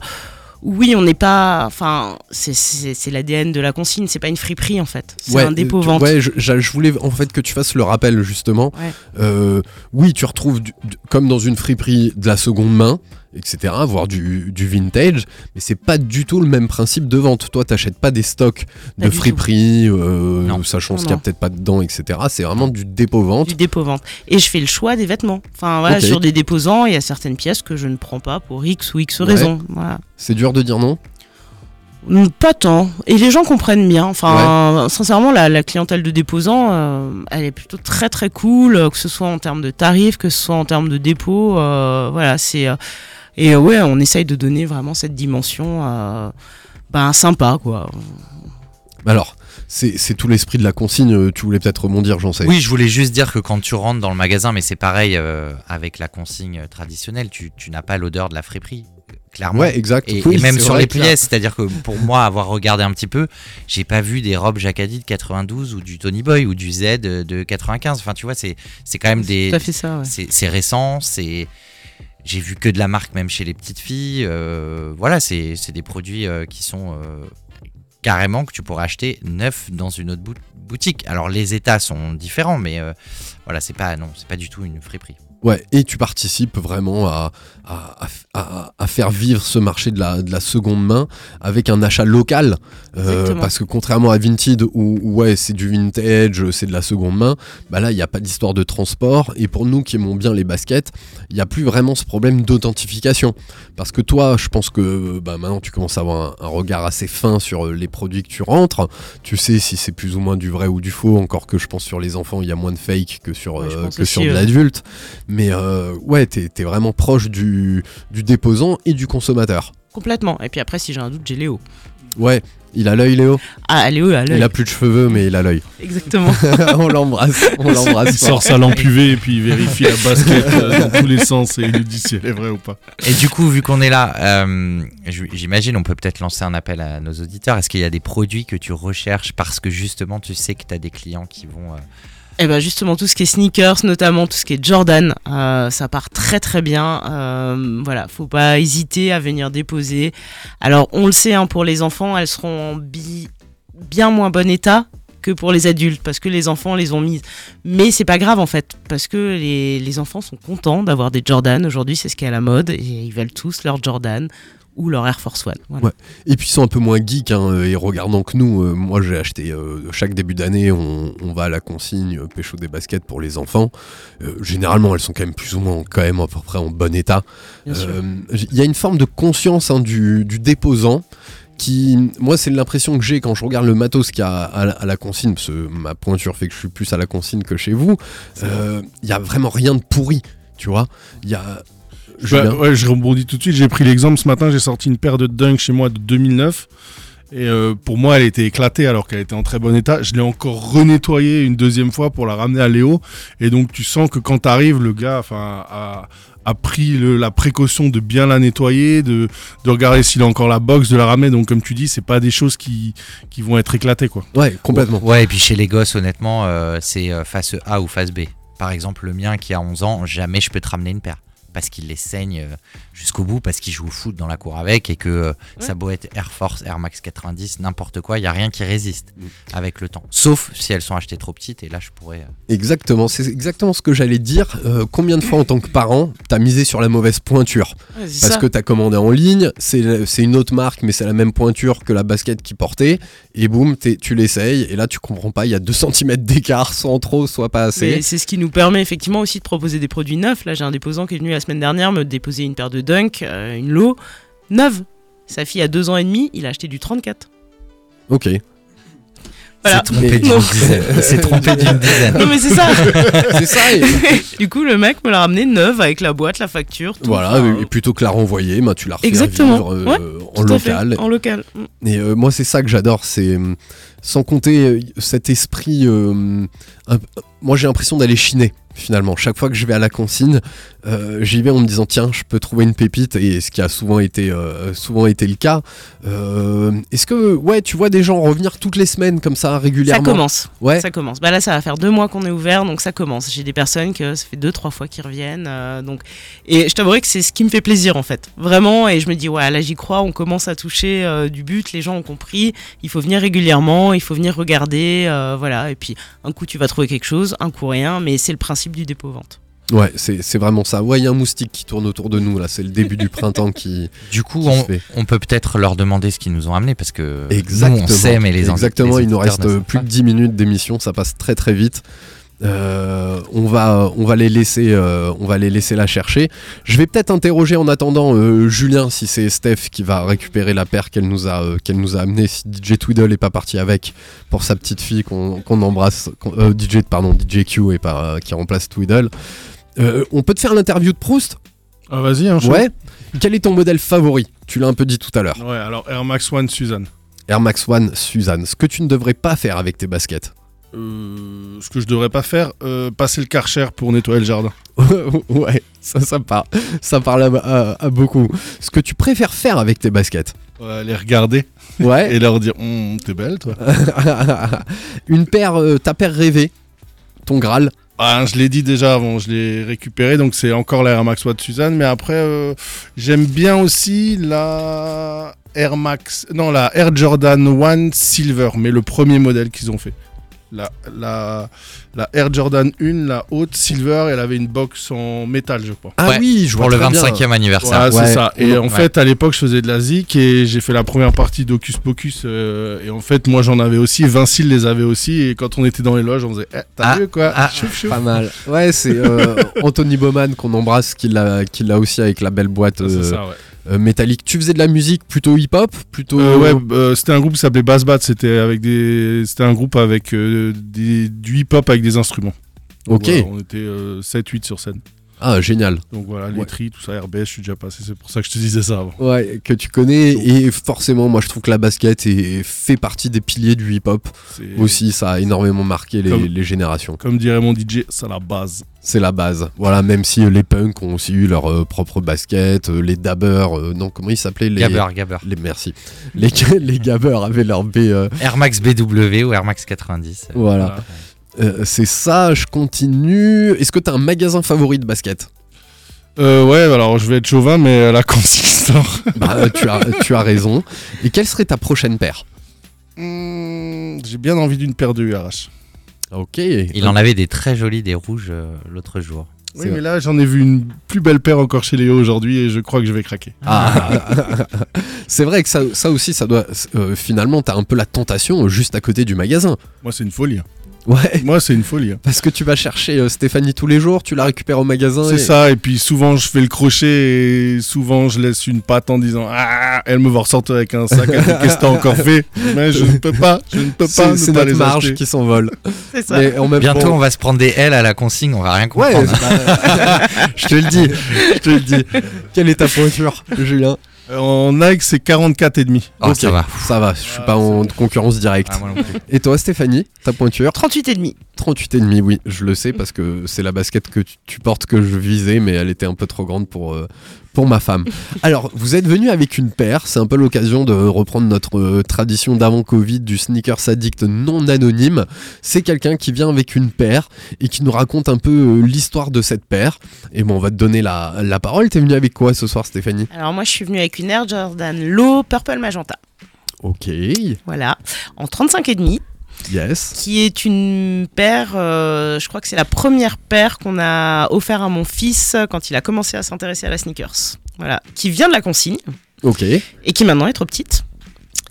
oui, on n'est pas. Enfin, c'est- l'ADN de la consigne, c'est pas une friperie en fait. C'est ouais, un dépôt vente. Ouais, je, voulais en fait que tu fasses le rappel justement. Ouais. Euh, oui, tu retrouves du- du- comme dans une friperie de la seconde main, etc., voire du, du vintage, mais c'est pas du tout le même principe de vente. Toi, t'achètes pas des stocks Pas de friperie, euh, sachant ce qu'il y a peut-être pas dedans, etc. C'est vraiment du dépôt-vente. du dépôt-vente. Et je fais le choix des vêtements. Enfin voilà, sur des déposants, il y a certaines pièces que je ne prends pas pour X ou X Ouais. raisons. Voilà. C'est dur de dire non? Mm, Pas tant. Et les gens comprennent bien. Enfin, sincèrement, la, la clientèle de déposants, euh, elle est plutôt très très cool, euh, que ce soit en termes de tarifs, que ce soit en termes de dépôt. euh, voilà, c'est euh, et euh, ouais, on essaye de donner vraiment cette dimension, euh, ben sympa quoi. Alors, c'est tout l'esprit de la consigne. euh, Tu voulais peut-être rebondir, j'en sais. Oui, je voulais juste dire que quand tu rentres dans le magasin, mais c'est pareil euh, avec la consigne traditionnelle, tu, tu n'as pas l'odeur de la friperie, clairement. Ouais, exact. Et, Oui, et même sur les pièces, c'est-à-dire que pour moi, avoir regardé un petit peu, j'ai pas vu des robes Jacadi de 92 ou du Tony Boy ou du Z de 95. Enfin, tu vois, c'est c'est quand même des. Tout à fait ça. ouais. C'est c'est récent, c'est. J'ai vu que de la marque même chez les petites filles. euh, voilà, c'est des produits euh, qui sont euh, carrément que tu pourrais acheter neuf dans une autre bou- boutique. Alors les états sont différents, mais voilà, c'est pas non, c'est pas du tout une friperie. Ouais, et tu participes vraiment à, à, à- faire vivre ce marché de la, de la seconde main avec un achat local. Euh, parce que contrairement à Vinted, où, où, ouais, c'est du vintage, c'est de la seconde main, bah là, il n'y a pas d'histoire de transport. Et pour nous qui aimons bien les baskets, il n'y a plus vraiment ce problème d'authentification. Parce que toi, je pense que bah, maintenant, tu commences à avoir un, un regard assez fin sur euh, les produits que tu rentres. Tu sais si c'est plus ou moins du vrai ou du faux. Encore que je pense sur les enfants, il y a moins de fake que sur, Ouais, euh, que sur de l'adulte. Mais euh, ouais, t'es es vraiment proche du, du déposant et du consommateur. Complètement. Et puis après, si j'ai un doute, j'ai Léo. Ouais, il a l'œil, Léo? Ah, Léo, à Il l'œil. a plus de cheveux, mais il a l'œil. Exactement. on l'embrasse, on l'embrasse. Il sort sa lampe UV et puis il vérifie la basket euh, dans tous les sens et il nous dit si elle est vraie ou pas. Et du coup, vu qu'on est là, euh, j'imagine on peut peut-être lancer un appel à nos auditeurs. Est-ce qu'il y a des produits que tu recherches parce que justement tu sais que tu as des clients qui vont... euh, Et ben justement tout ce qui est sneakers, notamment tout ce qui est Jordan, euh, ça part très très bien. Euh, voilà, faut pas hésiter à venir déposer. Alors on le sait hein, pour les enfants, elles seront en bi- bien moins bon état que pour les adultes parce que les enfants les ont mises. Mais c'est pas grave en fait parce que les, les enfants sont contents d'avoir des Jordan. Aujourd'hui c'est ce qui est à la mode et ils veulent tous leur Jordan ou leur Air Force One. Voilà. Ouais. Et puis ils sont un peu moins geeks, hein, et regardant que nous, euh, moi j'ai acheté euh, chaque début d'année, on, on va à la consigne euh, pécho des baskets pour les enfants. Euh, généralement elles sont quand même plus ou moins quand même à peu près en bon état. Euh, Il y a une forme de conscience hein, du, du déposant qui, moi, c'est l'impression que j'ai quand je regarde le matos qu'il y a à, la- à la consigne, parce que ma pointure fait que je suis plus à la consigne que chez vous. Euh, Il y a vraiment rien de pourri, tu vois. Il y a. Julien Bah, ouais, je rebondis tout de suite. J'ai pris l'exemple ce matin. J'ai sorti une paire de Dunk chez moi de 2009. Et euh, pour moi, elle était éclatée alors qu'elle était en très bon état. Je l'ai encore renettoyée une deuxième fois pour la ramener à Léo. Et donc, tu sens que quand t'arrives, le gars enfin, a, a pris le- la précaution de bien la nettoyer, de, de regarder s'il a encore la box, de la ramener. Donc, comme tu dis, c'est pas des choses qui, qui vont être éclatées. Quoi. Ouais, complètement. Ouais, et puis chez les gosses, honnêtement, euh, c'est euh, face A ou face B. Par exemple, le mien qui a 11 ans, jamais je peux te ramener une paire. Parce qu'il les saigne euh, jusqu'au bout, parce qu'il joue au foot dans la cour avec, et que euh, ça beau être Air Force, Air Max 90, n'importe quoi, il n'y a rien qui résiste avec le temps. Sauf si elles sont achetées trop petites, et là je pourrais. euh, Exactement, c'est exactement ce que j'allais dire. Euh, combien de fois en tant que parent, t'as misé sur la mauvaise pointure? Ouais, Parce ça. que t'as commandé en ligne, c'est c'est une autre marque, mais c'est la même pointure que la basket qui portait, et boum, t'es- tu l'essayes, et là tu comprends pas, il y a 2 cm d'écart, soit en trop, soit pas assez. C'est ce qui nous permet effectivement aussi de proposer des produits neufs. Là, j'ai un déposant qui est venu la semaine dernière me déposer une paire de Dunk, euh, une low, neuve. Sa fille a deux ans et demi, il a acheté du 34. Ok. Voilà. s'est trompé Mais- d'une dizaine. Il s'est trompé d'une dizaine. Non mais c'est ça. c'est ça, et, du coup, le mec me l'a ramené neuve avec la boîte, la facture. Tout. voilà, Enfin, et plutôt que la renvoyer, bah, tu la refais Exactement. vivre euh, Ouais, en local. En local. Mm. Et euh, moi, c'est ça que j'adore, c'est sans compter cet esprit. euh, un- moi, j'ai l'impression d'aller chiner finalement. Chaque fois que je vais à la consigne, euh, j'y vais en me disant tiens, je peux trouver une pépite, et ce qui a souvent été, euh, souvent été le cas. Euh, Est-ce que ouais, tu vois des gens revenir toutes les semaines comme ça Ça régulièrement? commence. Ouais. Ça commence. Bah là, ça va faire deux mois qu'on est ouvert, donc ça commence. J'ai des personnes que ça fait deux, trois fois qu'ils reviennent. donc, et je t'avouerai que c'est ce qui me fait plaisir en fait, vraiment. Et je me dis ouais, là j'y crois. On commence à toucher du but. Les gens ont compris. Il faut venir régulièrement. Il faut venir regarder. voilà. Et puis un coup tu vas trouver quelque chose, un coup rien. Mais c'est le principe du dépôt vente. Ouais, c'est c'est vraiment ça. Ouais, il y a un moustique qui tourne autour de nous là. C'est le début du printemps qui. Du coup, qui se on, fait. on peut peut-être leur demander ce qu'ils nous ont amené parce que Exactement. nous, on sait, mais les Exactement, les il nous reste plus que 10 minutes d'émission, ça passe très très vite. Euh, on, va, on, va les laisser, euh, on va les laisser la chercher. Je vais peut-être interroger en attendant euh, Julien si c'est Steph qui va récupérer la paire qu'elle nous a, qu'elle nous a amenée. Si DJ Twiddle est pas parti avec pour sa petite fille qu'on qu'on embrasse, DJ pardon DJ Q pas, qui remplace Twiddle. On peut te faire l'interview de Proust? Ah, vas-y, hein. Ouais. Quel est ton modèle favori? Tu l'as un peu dit tout à l'heure. Ouais, alors Air Max One Suzanne. Air Max One Suzanne. Ce que tu ne devrais pas faire avec tes baskets. Euh, ce que je devrais pas faire, euh, passer le karcher pour nettoyer le jardin. ouais, ça, ça parle, ça parle à, à- à beaucoup. Ce que tu préfères faire avec tes baskets. Ouais, les regarder Ouais. et leur dire Hum, T'es belle, toi. Une paire, euh, ta paire rêvée, ton Graal. Ah, je l'ai dit déjà avant, je l'ai récupéré, donc c'est encore la Air Max One Suzanne. Mais après, euh, j'aime bien aussi la Air Max, non, la Air Jordan One Silver, mais le premier modèle qu'ils ont fait. La, la, la Air Jordan 1, la haute Silver, elle avait une box en métal, je crois. Ah Ouais, oui, je vois pour le très bien. 25e anniversaire. Voilà, Ouais. c'est ça. Et en Ouais. fait, à l'époque, je faisais de la zik et j'ai fait la première partie d'Ocus Pocus. euh, et en fait, moi, j'en avais aussi. Vincile les avait aussi. Et quand on était dans les loges, on faisait Eh, T'as Ah, vu quoi? ah, Chouf, chouf. Pas mal. Ouais, c'est euh, Anthony Bowman qu'on embrasse, qui l'a, aussi avec la belle boîte Ah, C'est euh, ça, ouais. Métallique. Tu faisais de la musique plutôt hip-hop, plutôt. Euh, ouais, euh, c'était un groupe qui s'appelait Bass Bat. C'était avec des, c'était un groupe avec euh, des, du hip-hop avec des instruments. Ok. Voilà, on était 7-8 sur scène. Ah génial. Donc voilà, les Ouais. tri, tout ça, RBS, je suis déjà passé. C'est pour ça que je te disais ça avant. Ouais, que tu connais et forcément, moi je trouve que la basket est, fait partie des piliers du hip-hop. Aussi, ça a énormément marqué les, Comme- les générations. Comme dirait mon DJ, c'est la base. C'est la base. Voilà, même si euh, les punks ont aussi eu leur euh, propre basket, euh, les dabbers, euh, non, comment ils s'appelaient les... Gabber, Gabber. Les, merci. Les, les gabbers avaient leur B. euh, Air Max BW ou Air Max 90. euh, voilà. Voilà. Euh, c'est ça, je continue. Est-ce que t'as un magasin favori de basket Euh, ouais, alors je vais être chauvin, mais la Consigne Store. Bah, euh, tu, as, tu as raison. Et quelle serait ta prochaine paire Hmm, J'ai bien envie d'une paire de URH. Ok. Il en avait des très jolis, des rouges euh, l'autre jour. Oui, mais là j'en ai vu une plus belle paire encore chez Léo aujourd'hui et je crois que je vais craquer. Ah. c'est vrai que ça, ça aussi, ça doit. euh, finalement, t'as un peu la tentation euh, juste à côté du magasin. Moi c'est une folie. Ouais. Moi c'est une folie. hein. Parce que tu vas chercher euh, Stéphanie tous les jours, tu la récupères au magasin. C'est et- ça, et puis souvent je fais le crochet et souvent je laisse une patte en disant Ah, elle me va ressortir avec un sac. Qu'est-ce que t'as encore fait? Mais je ne peux pas, je ne peux pas. C'est pas notre les marge acheter. qui s'envole. C'est ça. Mais en même Bientôt, on va se prendre des L à la consigne, on va rien Ouais, comprendre. bah, je te le dis, je te le dis. Quelle est ta pointure, Julien? En Nike c'est 44 et demi. Oh, ça va. Ça va, je suis Ah, pas en c'est concurrence directe. Ah. Et toi, Stéphanie, ta pointure 38 et demi. 38 et demi, oui, je le sais parce que c'est la basket que tu, tu portes que je visais, mais elle était un peu trop grande pour, euh, pour ma femme. Alors, vous êtes venu avec une paire, c'est un peu l'occasion de reprendre notre euh, tradition d'avant Covid du sneakers addict non anonyme. C'est quelqu'un qui vient avec une paire et qui nous raconte un peu euh, l'histoire de cette paire. Et bon, on va te donner la, la parole. T'es venu avec quoi ce soir, Stéphanie? Alors moi je suis venue avec une Air Jordan Low Purple Magenta. Ok, Voilà, en 35 et demi, yes. qui est une paire, euh, je crois que c'est la première paire qu'on a offert à mon fils quand il a commencé à s'intéresser à la sneakers. Voilà, qui vient de la consigne Ok. et qui maintenant est trop petite.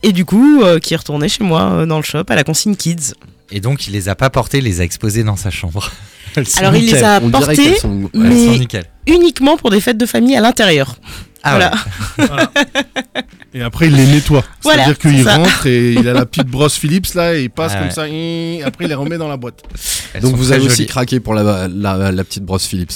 Et du coup, euh, qui est retournée chez moi euh, dans le shop à la consigne Kids. Et donc, il les a pas portés, il les a exposés dans sa chambre. Alors il les a portées sont- mais- sont uniquement pour des fêtes de famille à l'intérieur. Ah voilà. ouais. Et après il les nettoie. Voilà, C'est-à-dire c'est qu'il rentre et il a la petite brosse Philips là et il passe Ah comme ça. et après il les remet dans la boîte. Elles Donc vous avez aussi craqué pour la, la, la petite brosse Philips.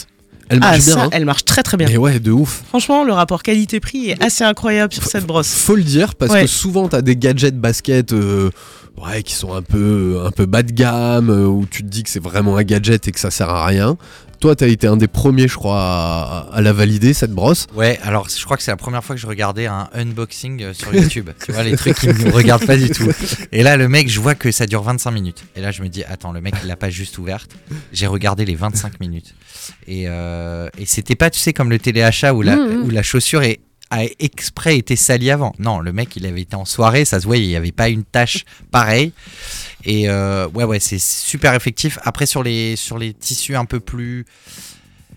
Elle Ah marche ça, bien. hein elle marche très très bien. Mais ouais, de ouf. Franchement, le rapport qualité-prix est assez incroyable sur cette brosse. Faut le dire parce Ouais. que souvent t'as des gadgets basket euh, ouais, qui sont un peu, un peu bas de gamme euh, où tu te dis que c'est vraiment un gadget et que ça sert à rien. Toi, t'as été un des premiers, je crois, à, à la valider cette brosse. Ouais, alors je crois que c'est la première fois que je regardais un unboxing euh, sur YouTube. tu vois, les trucs qui ne me regardent pas du tout. Et là, le mec, je vois que ça dure 25 minutes. Et là, je me dis, attends, le mec, il l'a pas juste ouverte. J'ai regardé les 25 minutes. Et, euh, et c'était pas, tu sais, comme le téléachat où la, où la chaussure est, a exprès été salie avant. Non, le mec, il avait été en soirée, ça se voyait, il n'y avait pas une tache pareille. Et euh, ouais, ouais, c'est super effectif. Après, sur les, sur les tissus un peu plus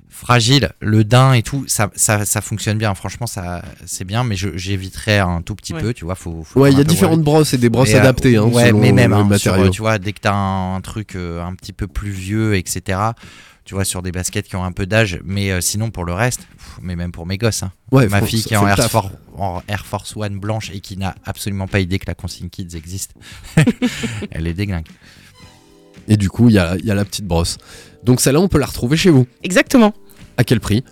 fragile. Le daim et tout, ça, ça, ça fonctionne bien. Franchement, ça, c'est bien, mais je- j'éviterais un tout petit Ouais. peu. Tu vois, faut. faut Ouais, il y a différentes brosses et des brosses euh, adaptées hein, ouais, selon mais même le hein, sur, matériau. tu vois, dès que t'as un, un truc euh, un petit peu plus vieux, etc. Tu vois, sur des baskets qui ont un peu d'âge, mais euh, sinon pour le reste, pff, mais même pour mes gosses, hein. Ouais, ma faut- fille qui est en Air. Force, en Air Force One blanche et qui n'a absolument pas idée que la consigne Kids existe, elle est déglingue. Et du coup, il y a, il y a la petite brosse. Donc celle-là, on peut la retrouver chez vous. Exactement. À quel prix?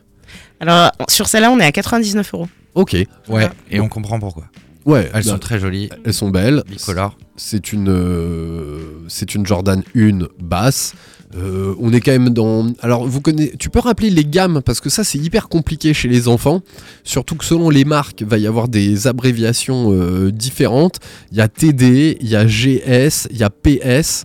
Alors, sur celle-là, on est à 99 euros. Ok. Ouais, et on comprend pourquoi. Ouais, Elles bah, sont très jolies. Elles sont belles. Bicolores. C'est une, euh, c'est une Jordan 1 basse. Euh, on est quand même dans. Alors, vous connaissez. Tu peux rappeler les gammes parce que ça, c'est hyper compliqué chez les enfants. Surtout que selon les marques, va y avoir des abréviations euh, différentes. Il y a TD, il y a GS, il y a PS.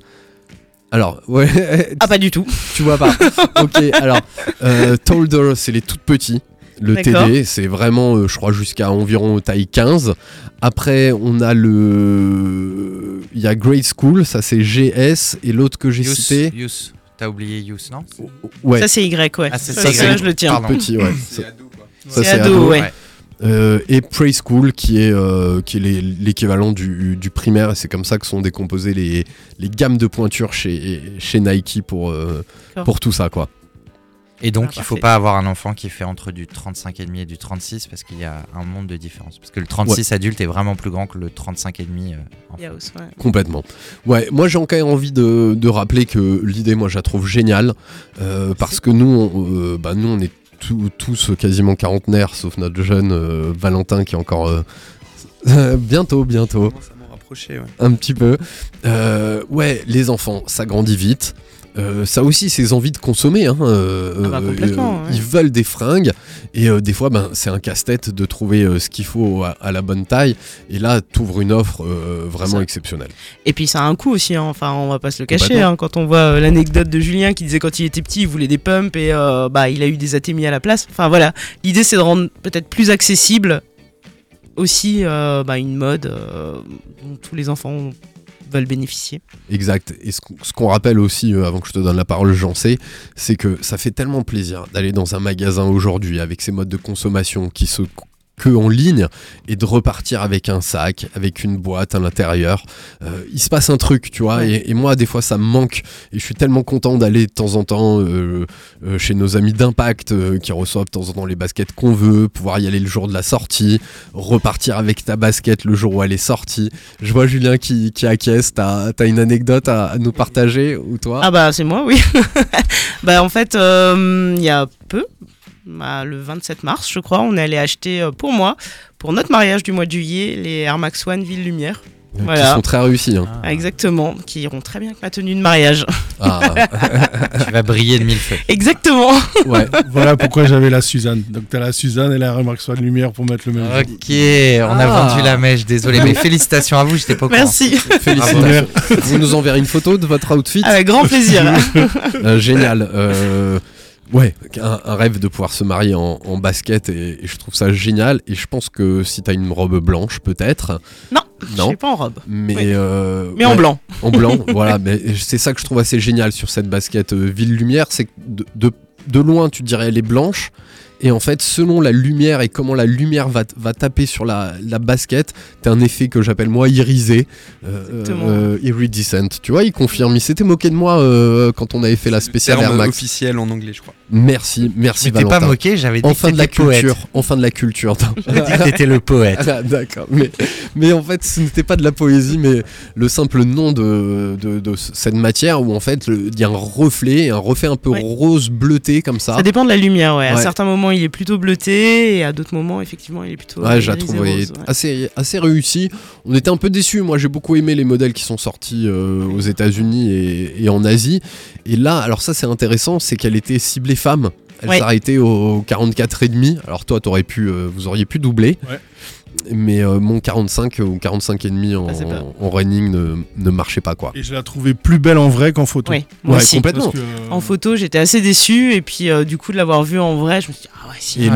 Alors, ouais. Ah, pas du tout. Tu vois pas. ok, alors, euh, Tolder, c'est les toutes petits. Le. TD, c'est vraiment, euh, je crois, jusqu'à environ taille 15. Après, on a le. Il y a Grade School, ça c'est GS. Et l'autre que j'ai cité. T'as oublié Youth, non Ouais. Ça, c'est Y, ouais. Ah, c'est ça, c'est- je le tiens. pardon. Petit, ouais. C'est Ça- ado, quoi. ça, C'est ado, ouais. Euh, et Prey School qui est, euh, qui est l'équivalent du, du primaire et c'est comme ça que sont décomposées les, les gammes de pointure chez, chez Nike pour, euh, pour tout ça quoi. Et donc, Ah, il faut parfait. pas avoir un enfant qui fait entre du 35,5 et du 36 parce qu'il y a un monde de différence. Parce que le 36 adulte est vraiment plus grand que le 35,5 euh, enfant. Complètement. Ouais, moi j'ai encore envie de, de rappeler que l'idée, moi je la trouve géniale euh, parce que nous, on, euh, bah, nous on est tous- tous quasiment quarantenaires sauf notre jeune euh, Valentin qui est encore euh, bientôt, bientôt. Commence à m'en rapprocher, ouais. un petit peu. Euh, ouais, les enfants, ça grandit vite. Euh, ça aussi, c'est envies de consommer. hein. Euh, Ah bah, euh, complètement, euh, ouais. Ils veulent des fringues et des fois, ben, c'est un casse-tête de trouver ce qu'il faut à, à la bonne taille. Et là, t'ouvres une offre vraiment exceptionnelle. Et puis ça a un coût aussi, hein. enfin on va pas se le cacher, hein. quand on voit l'anecdote de Julien qui disait quand il était petit il voulait des pumps et bah, il a eu des atémies à la place. Enfin voilà, l'idée c'est de rendre peut-être plus accessible aussi bah, une mode dont tous les enfants veulent bénéficier. Exact. Et ce, qu'on- rappelle aussi, euh, avant que je te donne la parole, j'en sais, c'est que ça fait tellement plaisir d'aller dans un magasin aujourd'hui avec ces modes de consommation qui se que en ligne et de repartir avec un sac, avec une boîte à l'intérieur. Euh, il se passe un truc, tu vois. Et, et moi, des fois, ça me manque. Et je suis tellement content d'aller de temps en temps euh, euh, chez nos amis d'Impact qui reçoivent de temps en temps les baskets qu'on veut, pouvoir y aller le jour de la sortie, repartir avec ta basket le jour où elle est sortie. Je vois Julien qui, qui acquiesce. T'as as une anecdote à, à nous partager ou toi? Ah bah c'est moi oui. bah en fait il y a peu, bah, le 27 mars je crois, on est allé acheter euh, pour moi, pour notre mariage du mois de juillet, les Air Max One Ville Lumière. Qui Voilà. sont très réussis. hein. Ah, Exactement, qui iront très bien avec ma tenue de mariage. Ah, Tu vas briller de mille feux. Exactement. ouais. Voilà pourquoi j'avais la Suzanne. Donc t'as la Suzanne et la remarque soit de lumière pour mettre le même. Ok, on a Ah. vendu la mèche, désolé, mais félicitations à vous, j'étais pas au courant. Merci. Félicitations. Vous nous enverrez une photo de votre outfit Avec grand plaisir. Euh, génial. Euh, ouais, un, un rêve de pouvoir se marier en, en basket et, et je trouve ça génial. Et je pense que si t'as une robe blanche, peut-être. Non, je Non. suis pas en robe. Mais, Oui. euh, Mais en blanc. En blanc, voilà. Mais c'est ça que je trouve assez génial sur cette basket euh, Ville Lumière, c'est que de, de, de loin, tu dirais elle est blanche. Et en fait, selon la lumière et comment la lumière va, va taper sur la, la basket, t'as un effet que j'appelle moi irisé, euh, Exactement. euh, iridescent. Tu vois, il confirme. Il s'était moqué de moi euh, quand on avait fait la Le spéciale Air Max. officiel en anglais, je crois. Merci, merci Mais t'es Valentin. pas moqué, j'avais dit Enfin que de la poète. culture, enfin de la culture. J'avais dit que t'étais le poète. Ah, D'accord, mais, mais en fait ce n'était pas de la poésie, mais le simple nom de, de, de cette matière où en fait il y a un reflet, un reflet un peu Ouais. rose bleuté comme ça. Ça dépend de la lumière, ouais. À Ouais. certains moments, il est plutôt bleuté et à d'autres moments, effectivement, il est plutôt. Ouais, rose, ouais. assez, assez réussi. On était un peu déçus. Moi, j'ai beaucoup aimé les modèles qui sont sortis euh, aux États-Unis et, et en Asie. Et là, alors ça, c'est intéressant, c'est qu'elle était ciblée femme. Elle Ouais. s'arrêtait au 44,5. Alors toi, t'aurais pu, euh, vous auriez pu doubler. Ouais. Mais euh, mon 45 ou 45,5 en, pas. en running ne, ne marchait pas, quoi. Et je la trouvais plus belle en vrai qu'en photo. Oui, moi Ouais, aussi. complètement. Que, euh, En photo, j'étais assez déçu et puis euh, du coup de l'avoir vu en vrai, je me suis dit ah ouais, si. Et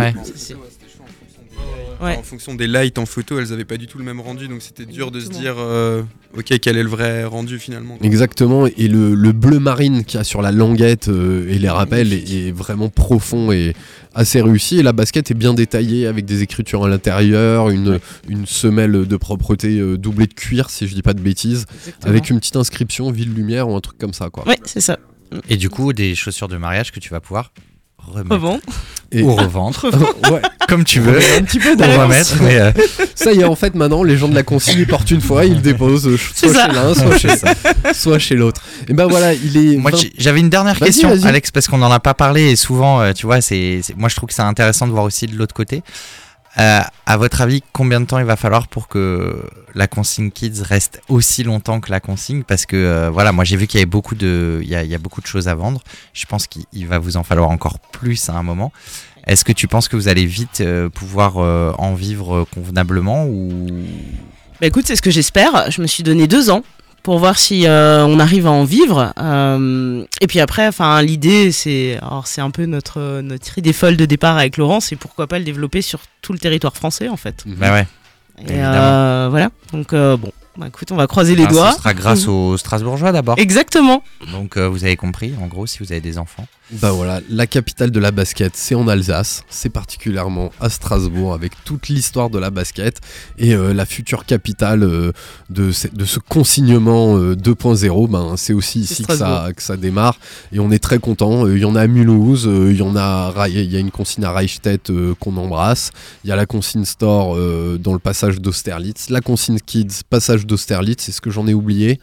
Ouais. Ouais. En fonction des lights en photo, elles avaient pas du tout le même rendu, donc c'était dur de se dire, euh, ok, quel est le vrai rendu finalement. quoi. Exactement, et le, le bleu marine qu'il y a sur la languette euh, et les rappels est, est vraiment profond et assez réussi. Et la basket est bien détaillée avec des écritures à l'intérieur, une, une semelle de propreté euh, doublée de cuir, si je dis pas de bêtises, Exactement. avec une petite inscription Ville Lumière ou un truc comme ça. Quoi. Ouais, c'est ça. Et du coup, des chaussures de mariage que tu vas pouvoir remettre. Revendre. Et- Ou revendre. ouais, Comme tu veux. un petit peu On va mettre. Mais euh, Ça y est, en fait, maintenant, les gens de la consigne ils portent une fois, ils le déposent euh, soit ça. chez l'un, soit chez, soit chez l'autre. Et ben voilà, il est. moi, 20 j'ai- j'avais une dernière question. Alex, parce qu'on n'en a pas parlé et souvent, euh, tu vois, c'est, c'est- moi je trouve que c'est intéressant de voir aussi de l'autre côté. Euh, à votre avis, combien de temps il va falloir pour que la consigne Kids reste aussi longtemps que la consigne? Parce que euh, voilà, moi j'ai vu qu'il y il a, beaucoup de choses à vendre. Je pense qu'il il va vous en falloir encore plus à un moment. Est-ce que tu penses que vous allez vite euh, pouvoir en vivre convenablement ou? Bah écoute, c'est ce que j'espère. Je me suis donné deux ans pour voir si euh, on arrive à en vivre. Euh, et puis après, enfin, l'idée, c'est, alors c'est un peu notre notre idée folle de départ avec Laurent, c'est pourquoi pas le développer sur tout le territoire français en fait. Bah ouais. Et euh, voilà. Donc bon, bah, écoute, on va croiser les Ah, doigts. Ce sera grâce aux Strasbourgeois d'abord. Exactement. Donc vous avez compris, en gros, si vous avez des enfants. Bah voilà, la capitale de la basket, c'est en Alsace, c'est particulièrement à Strasbourg avec toute l'histoire de la basket et euh, la future capitale euh, de, ce- de ce consignement euh, 2.0, ben, c'est aussi ici que ça, Strasbourg. que ça démarre et on est très content. Il y en a à Mulhouse, euh, il y en a, il y a une consigne à Reichstätt euh, qu'on embrasse, il y a la consigne store euh, dans le passage d'Austerlitz, la consigne kids, passage d'Austerlitz, est-ce que j'en ai oublié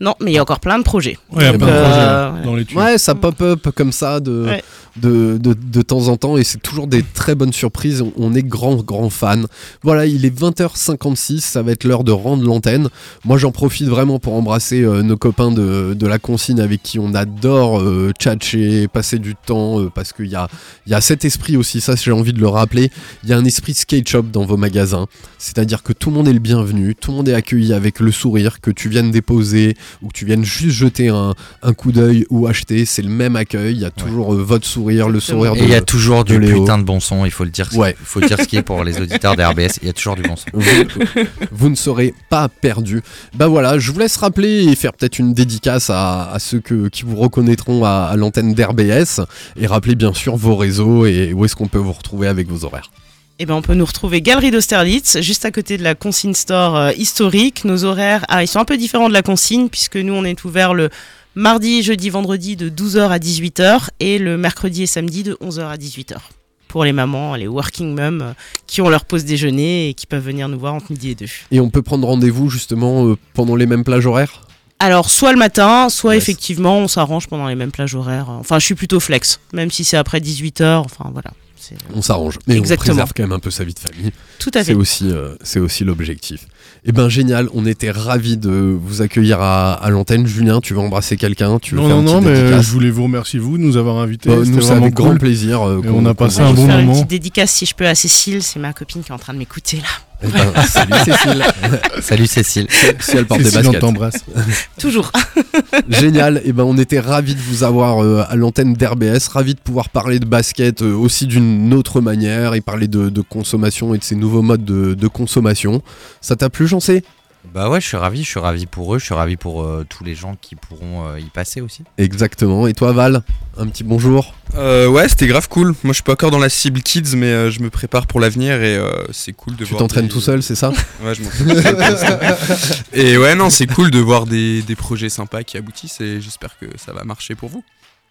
Non, mais il y a encore plein de projets. Ouais, il y a Donc, plein de euh, projets dans les tuyaux. Ouais, ça pop up comme ça de, Ouais. De, de, de temps en temps et c'est toujours des très bonnes surprises. On- est grand, grand fan. Voilà, il est 20h56, ça va être l'heure de rendre l'antenne. Moi, j'en profite vraiment pour embrasser euh, nos copains de, de la consigne avec qui on adore euh, tchatcher, passer du temps euh, parce qu'il y a, il y a cet esprit aussi, ça j'ai envie de le rappeler. Il y a un esprit skate shop dans vos magasins, c'est-à-dire que tout le monde est le bienvenu, tout le monde est accueilli avec le sourire, que tu viennes déposer ou que tu viennes juste jeter un, un coup d'œil ou acheter, c'est le même accueil. Il y a toujours euh, votre sourire, le sourire de. Et il y a toujours du Léo. putain de bon son, il faut le dire. Ouais. Il faut dire ce qui est pour les auditeurs d'RBS. Il y a toujours du bon son. vous, vous ne serez pas perdu. Bah voilà, je vous laisse rappeler et faire peut-être une dédicace à, à ceux que, qui vous reconnaîtront à, à l'antenne d'RBS et rappeler bien sûr vos réseaux et où est-ce qu'on peut vous retrouver avec vos horaires. Eh ben, on peut nous retrouver Galerie d'Austerlitz, juste à côté de la consigne store euh, historique. Nos horaires, ah, ils sont un peu différents de la consigne, puisque nous, on est ouvert le mardi, jeudi, vendredi de 12h à 18h et le mercredi et samedi de 11h à 18h. Pour les mamans, les working mums euh, qui ont leur pause déjeuner et qui peuvent venir nous voir entre midi et deux. Et on peut prendre rendez-vous justement euh, pendant les mêmes plages horaires? Alors, soit le matin, soit Yes. effectivement, on s'arrange pendant les mêmes plages horaires. Enfin, je suis plutôt flex, même si c'est après 18h. Enfin, voilà. C'est On s'arrange, mais Exactement. on préserve quand même un peu sa vie de famille. tout à C'est fait. aussi, euh, c'est aussi l'objectif. Et ben génial, on était ravis de vous accueillir à, à l'antenne. Julien, tu veux embrasser quelqu'un? Tu veux Non, faire non, non, mais dédicace? je voulais vous remercier, vous, de nous avoir invités. Bah, C'était Nous, c'est vraiment avec cool. grand plaisir. euh, Et on a passé un Je vais bon faire une moment. petite dédicace si je peux à Cécile, c'est ma copine qui est en train de m'écouter là. Eh ben, salut Cécile. Salut Cécile. si elle porte des Cécile, on baskets. t'embrasse. Toujours. Génial. Et ben on était ravis de vous avoir euh, à l'antenne d'RBS, ravis de pouvoir parler de basket euh, aussi d'une autre manière et parler de, de consommation et de ces nouveaux modes de, de consommation. Ça t'a plu, j'en sais Bah ouais, je suis ravi. Je suis ravi pour eux. Je suis ravi pour euh, tous les gens qui pourront euh, y passer aussi. Exactement. Et toi, Val, un petit bonjour. Euh, ouais, c'était grave cool. Moi, je suis pas encore dans la cible kids, mais euh, je me prépare pour l'avenir et euh, c'est cool de Tu voir. t'entraînes des- tout seul, c'est ça? Ouais, je m'entraîne. Et ouais, non, c'est cool de voir des, des projets sympas qui aboutissent et j'espère que ça va marcher pour vous.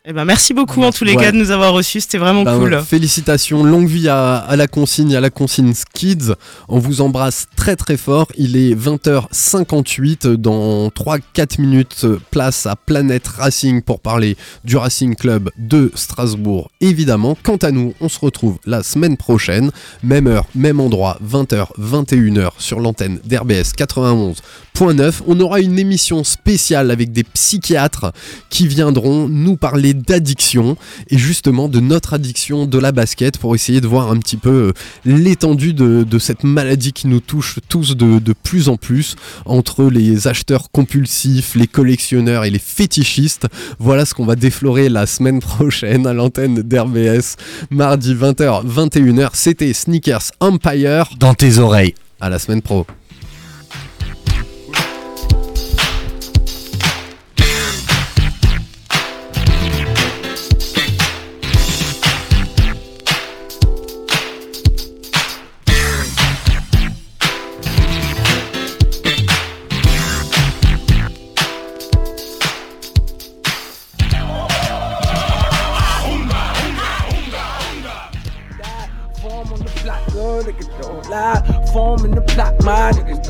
Eh ben, merci beaucoup en tous les Ouais. cas de nous avoir reçus, c'était vraiment Ben, cool. Félicitations, longue vie à, à la consigne, à la consigne Kids. On vous embrasse très très fort. Il est 20h58. Dans 3-4 minutes, place à Planète Racing pour parler du Racing Club de Strasbourg, évidemment. Quant à nous, on se retrouve la semaine prochaine. Même heure, même endroit, 20h, 21h sur l'antenne d'RBS 91.9. On aura une émission spéciale avec des psychiatres qui viendront nous parler parler d'addiction et justement de notre addiction de la basket pour essayer de voir un petit peu euh, l'étendue de, de cette maladie qui nous touche tous de, de plus en plus entre les acheteurs compulsifs, les collectionneurs et les fétichistes. Voilà ce qu'on va déflorer la semaine prochaine à l'antenne d'RBS, mardi 20h, 21h. C'était Sneakers Empire. Dans tes oreilles. À la semaine pro.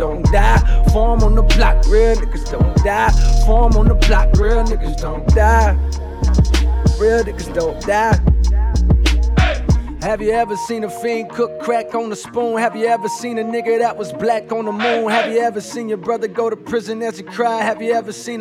Don't die. Form on the block, real niggas don't die. Form on the block, real niggas don't die. Real niggas don't die. Have you ever seen a fiend cook crack on a spoon? Have you ever seen a nigga that was black on the moon? Have you ever seen your brother go to prison as he cried? Have you ever seen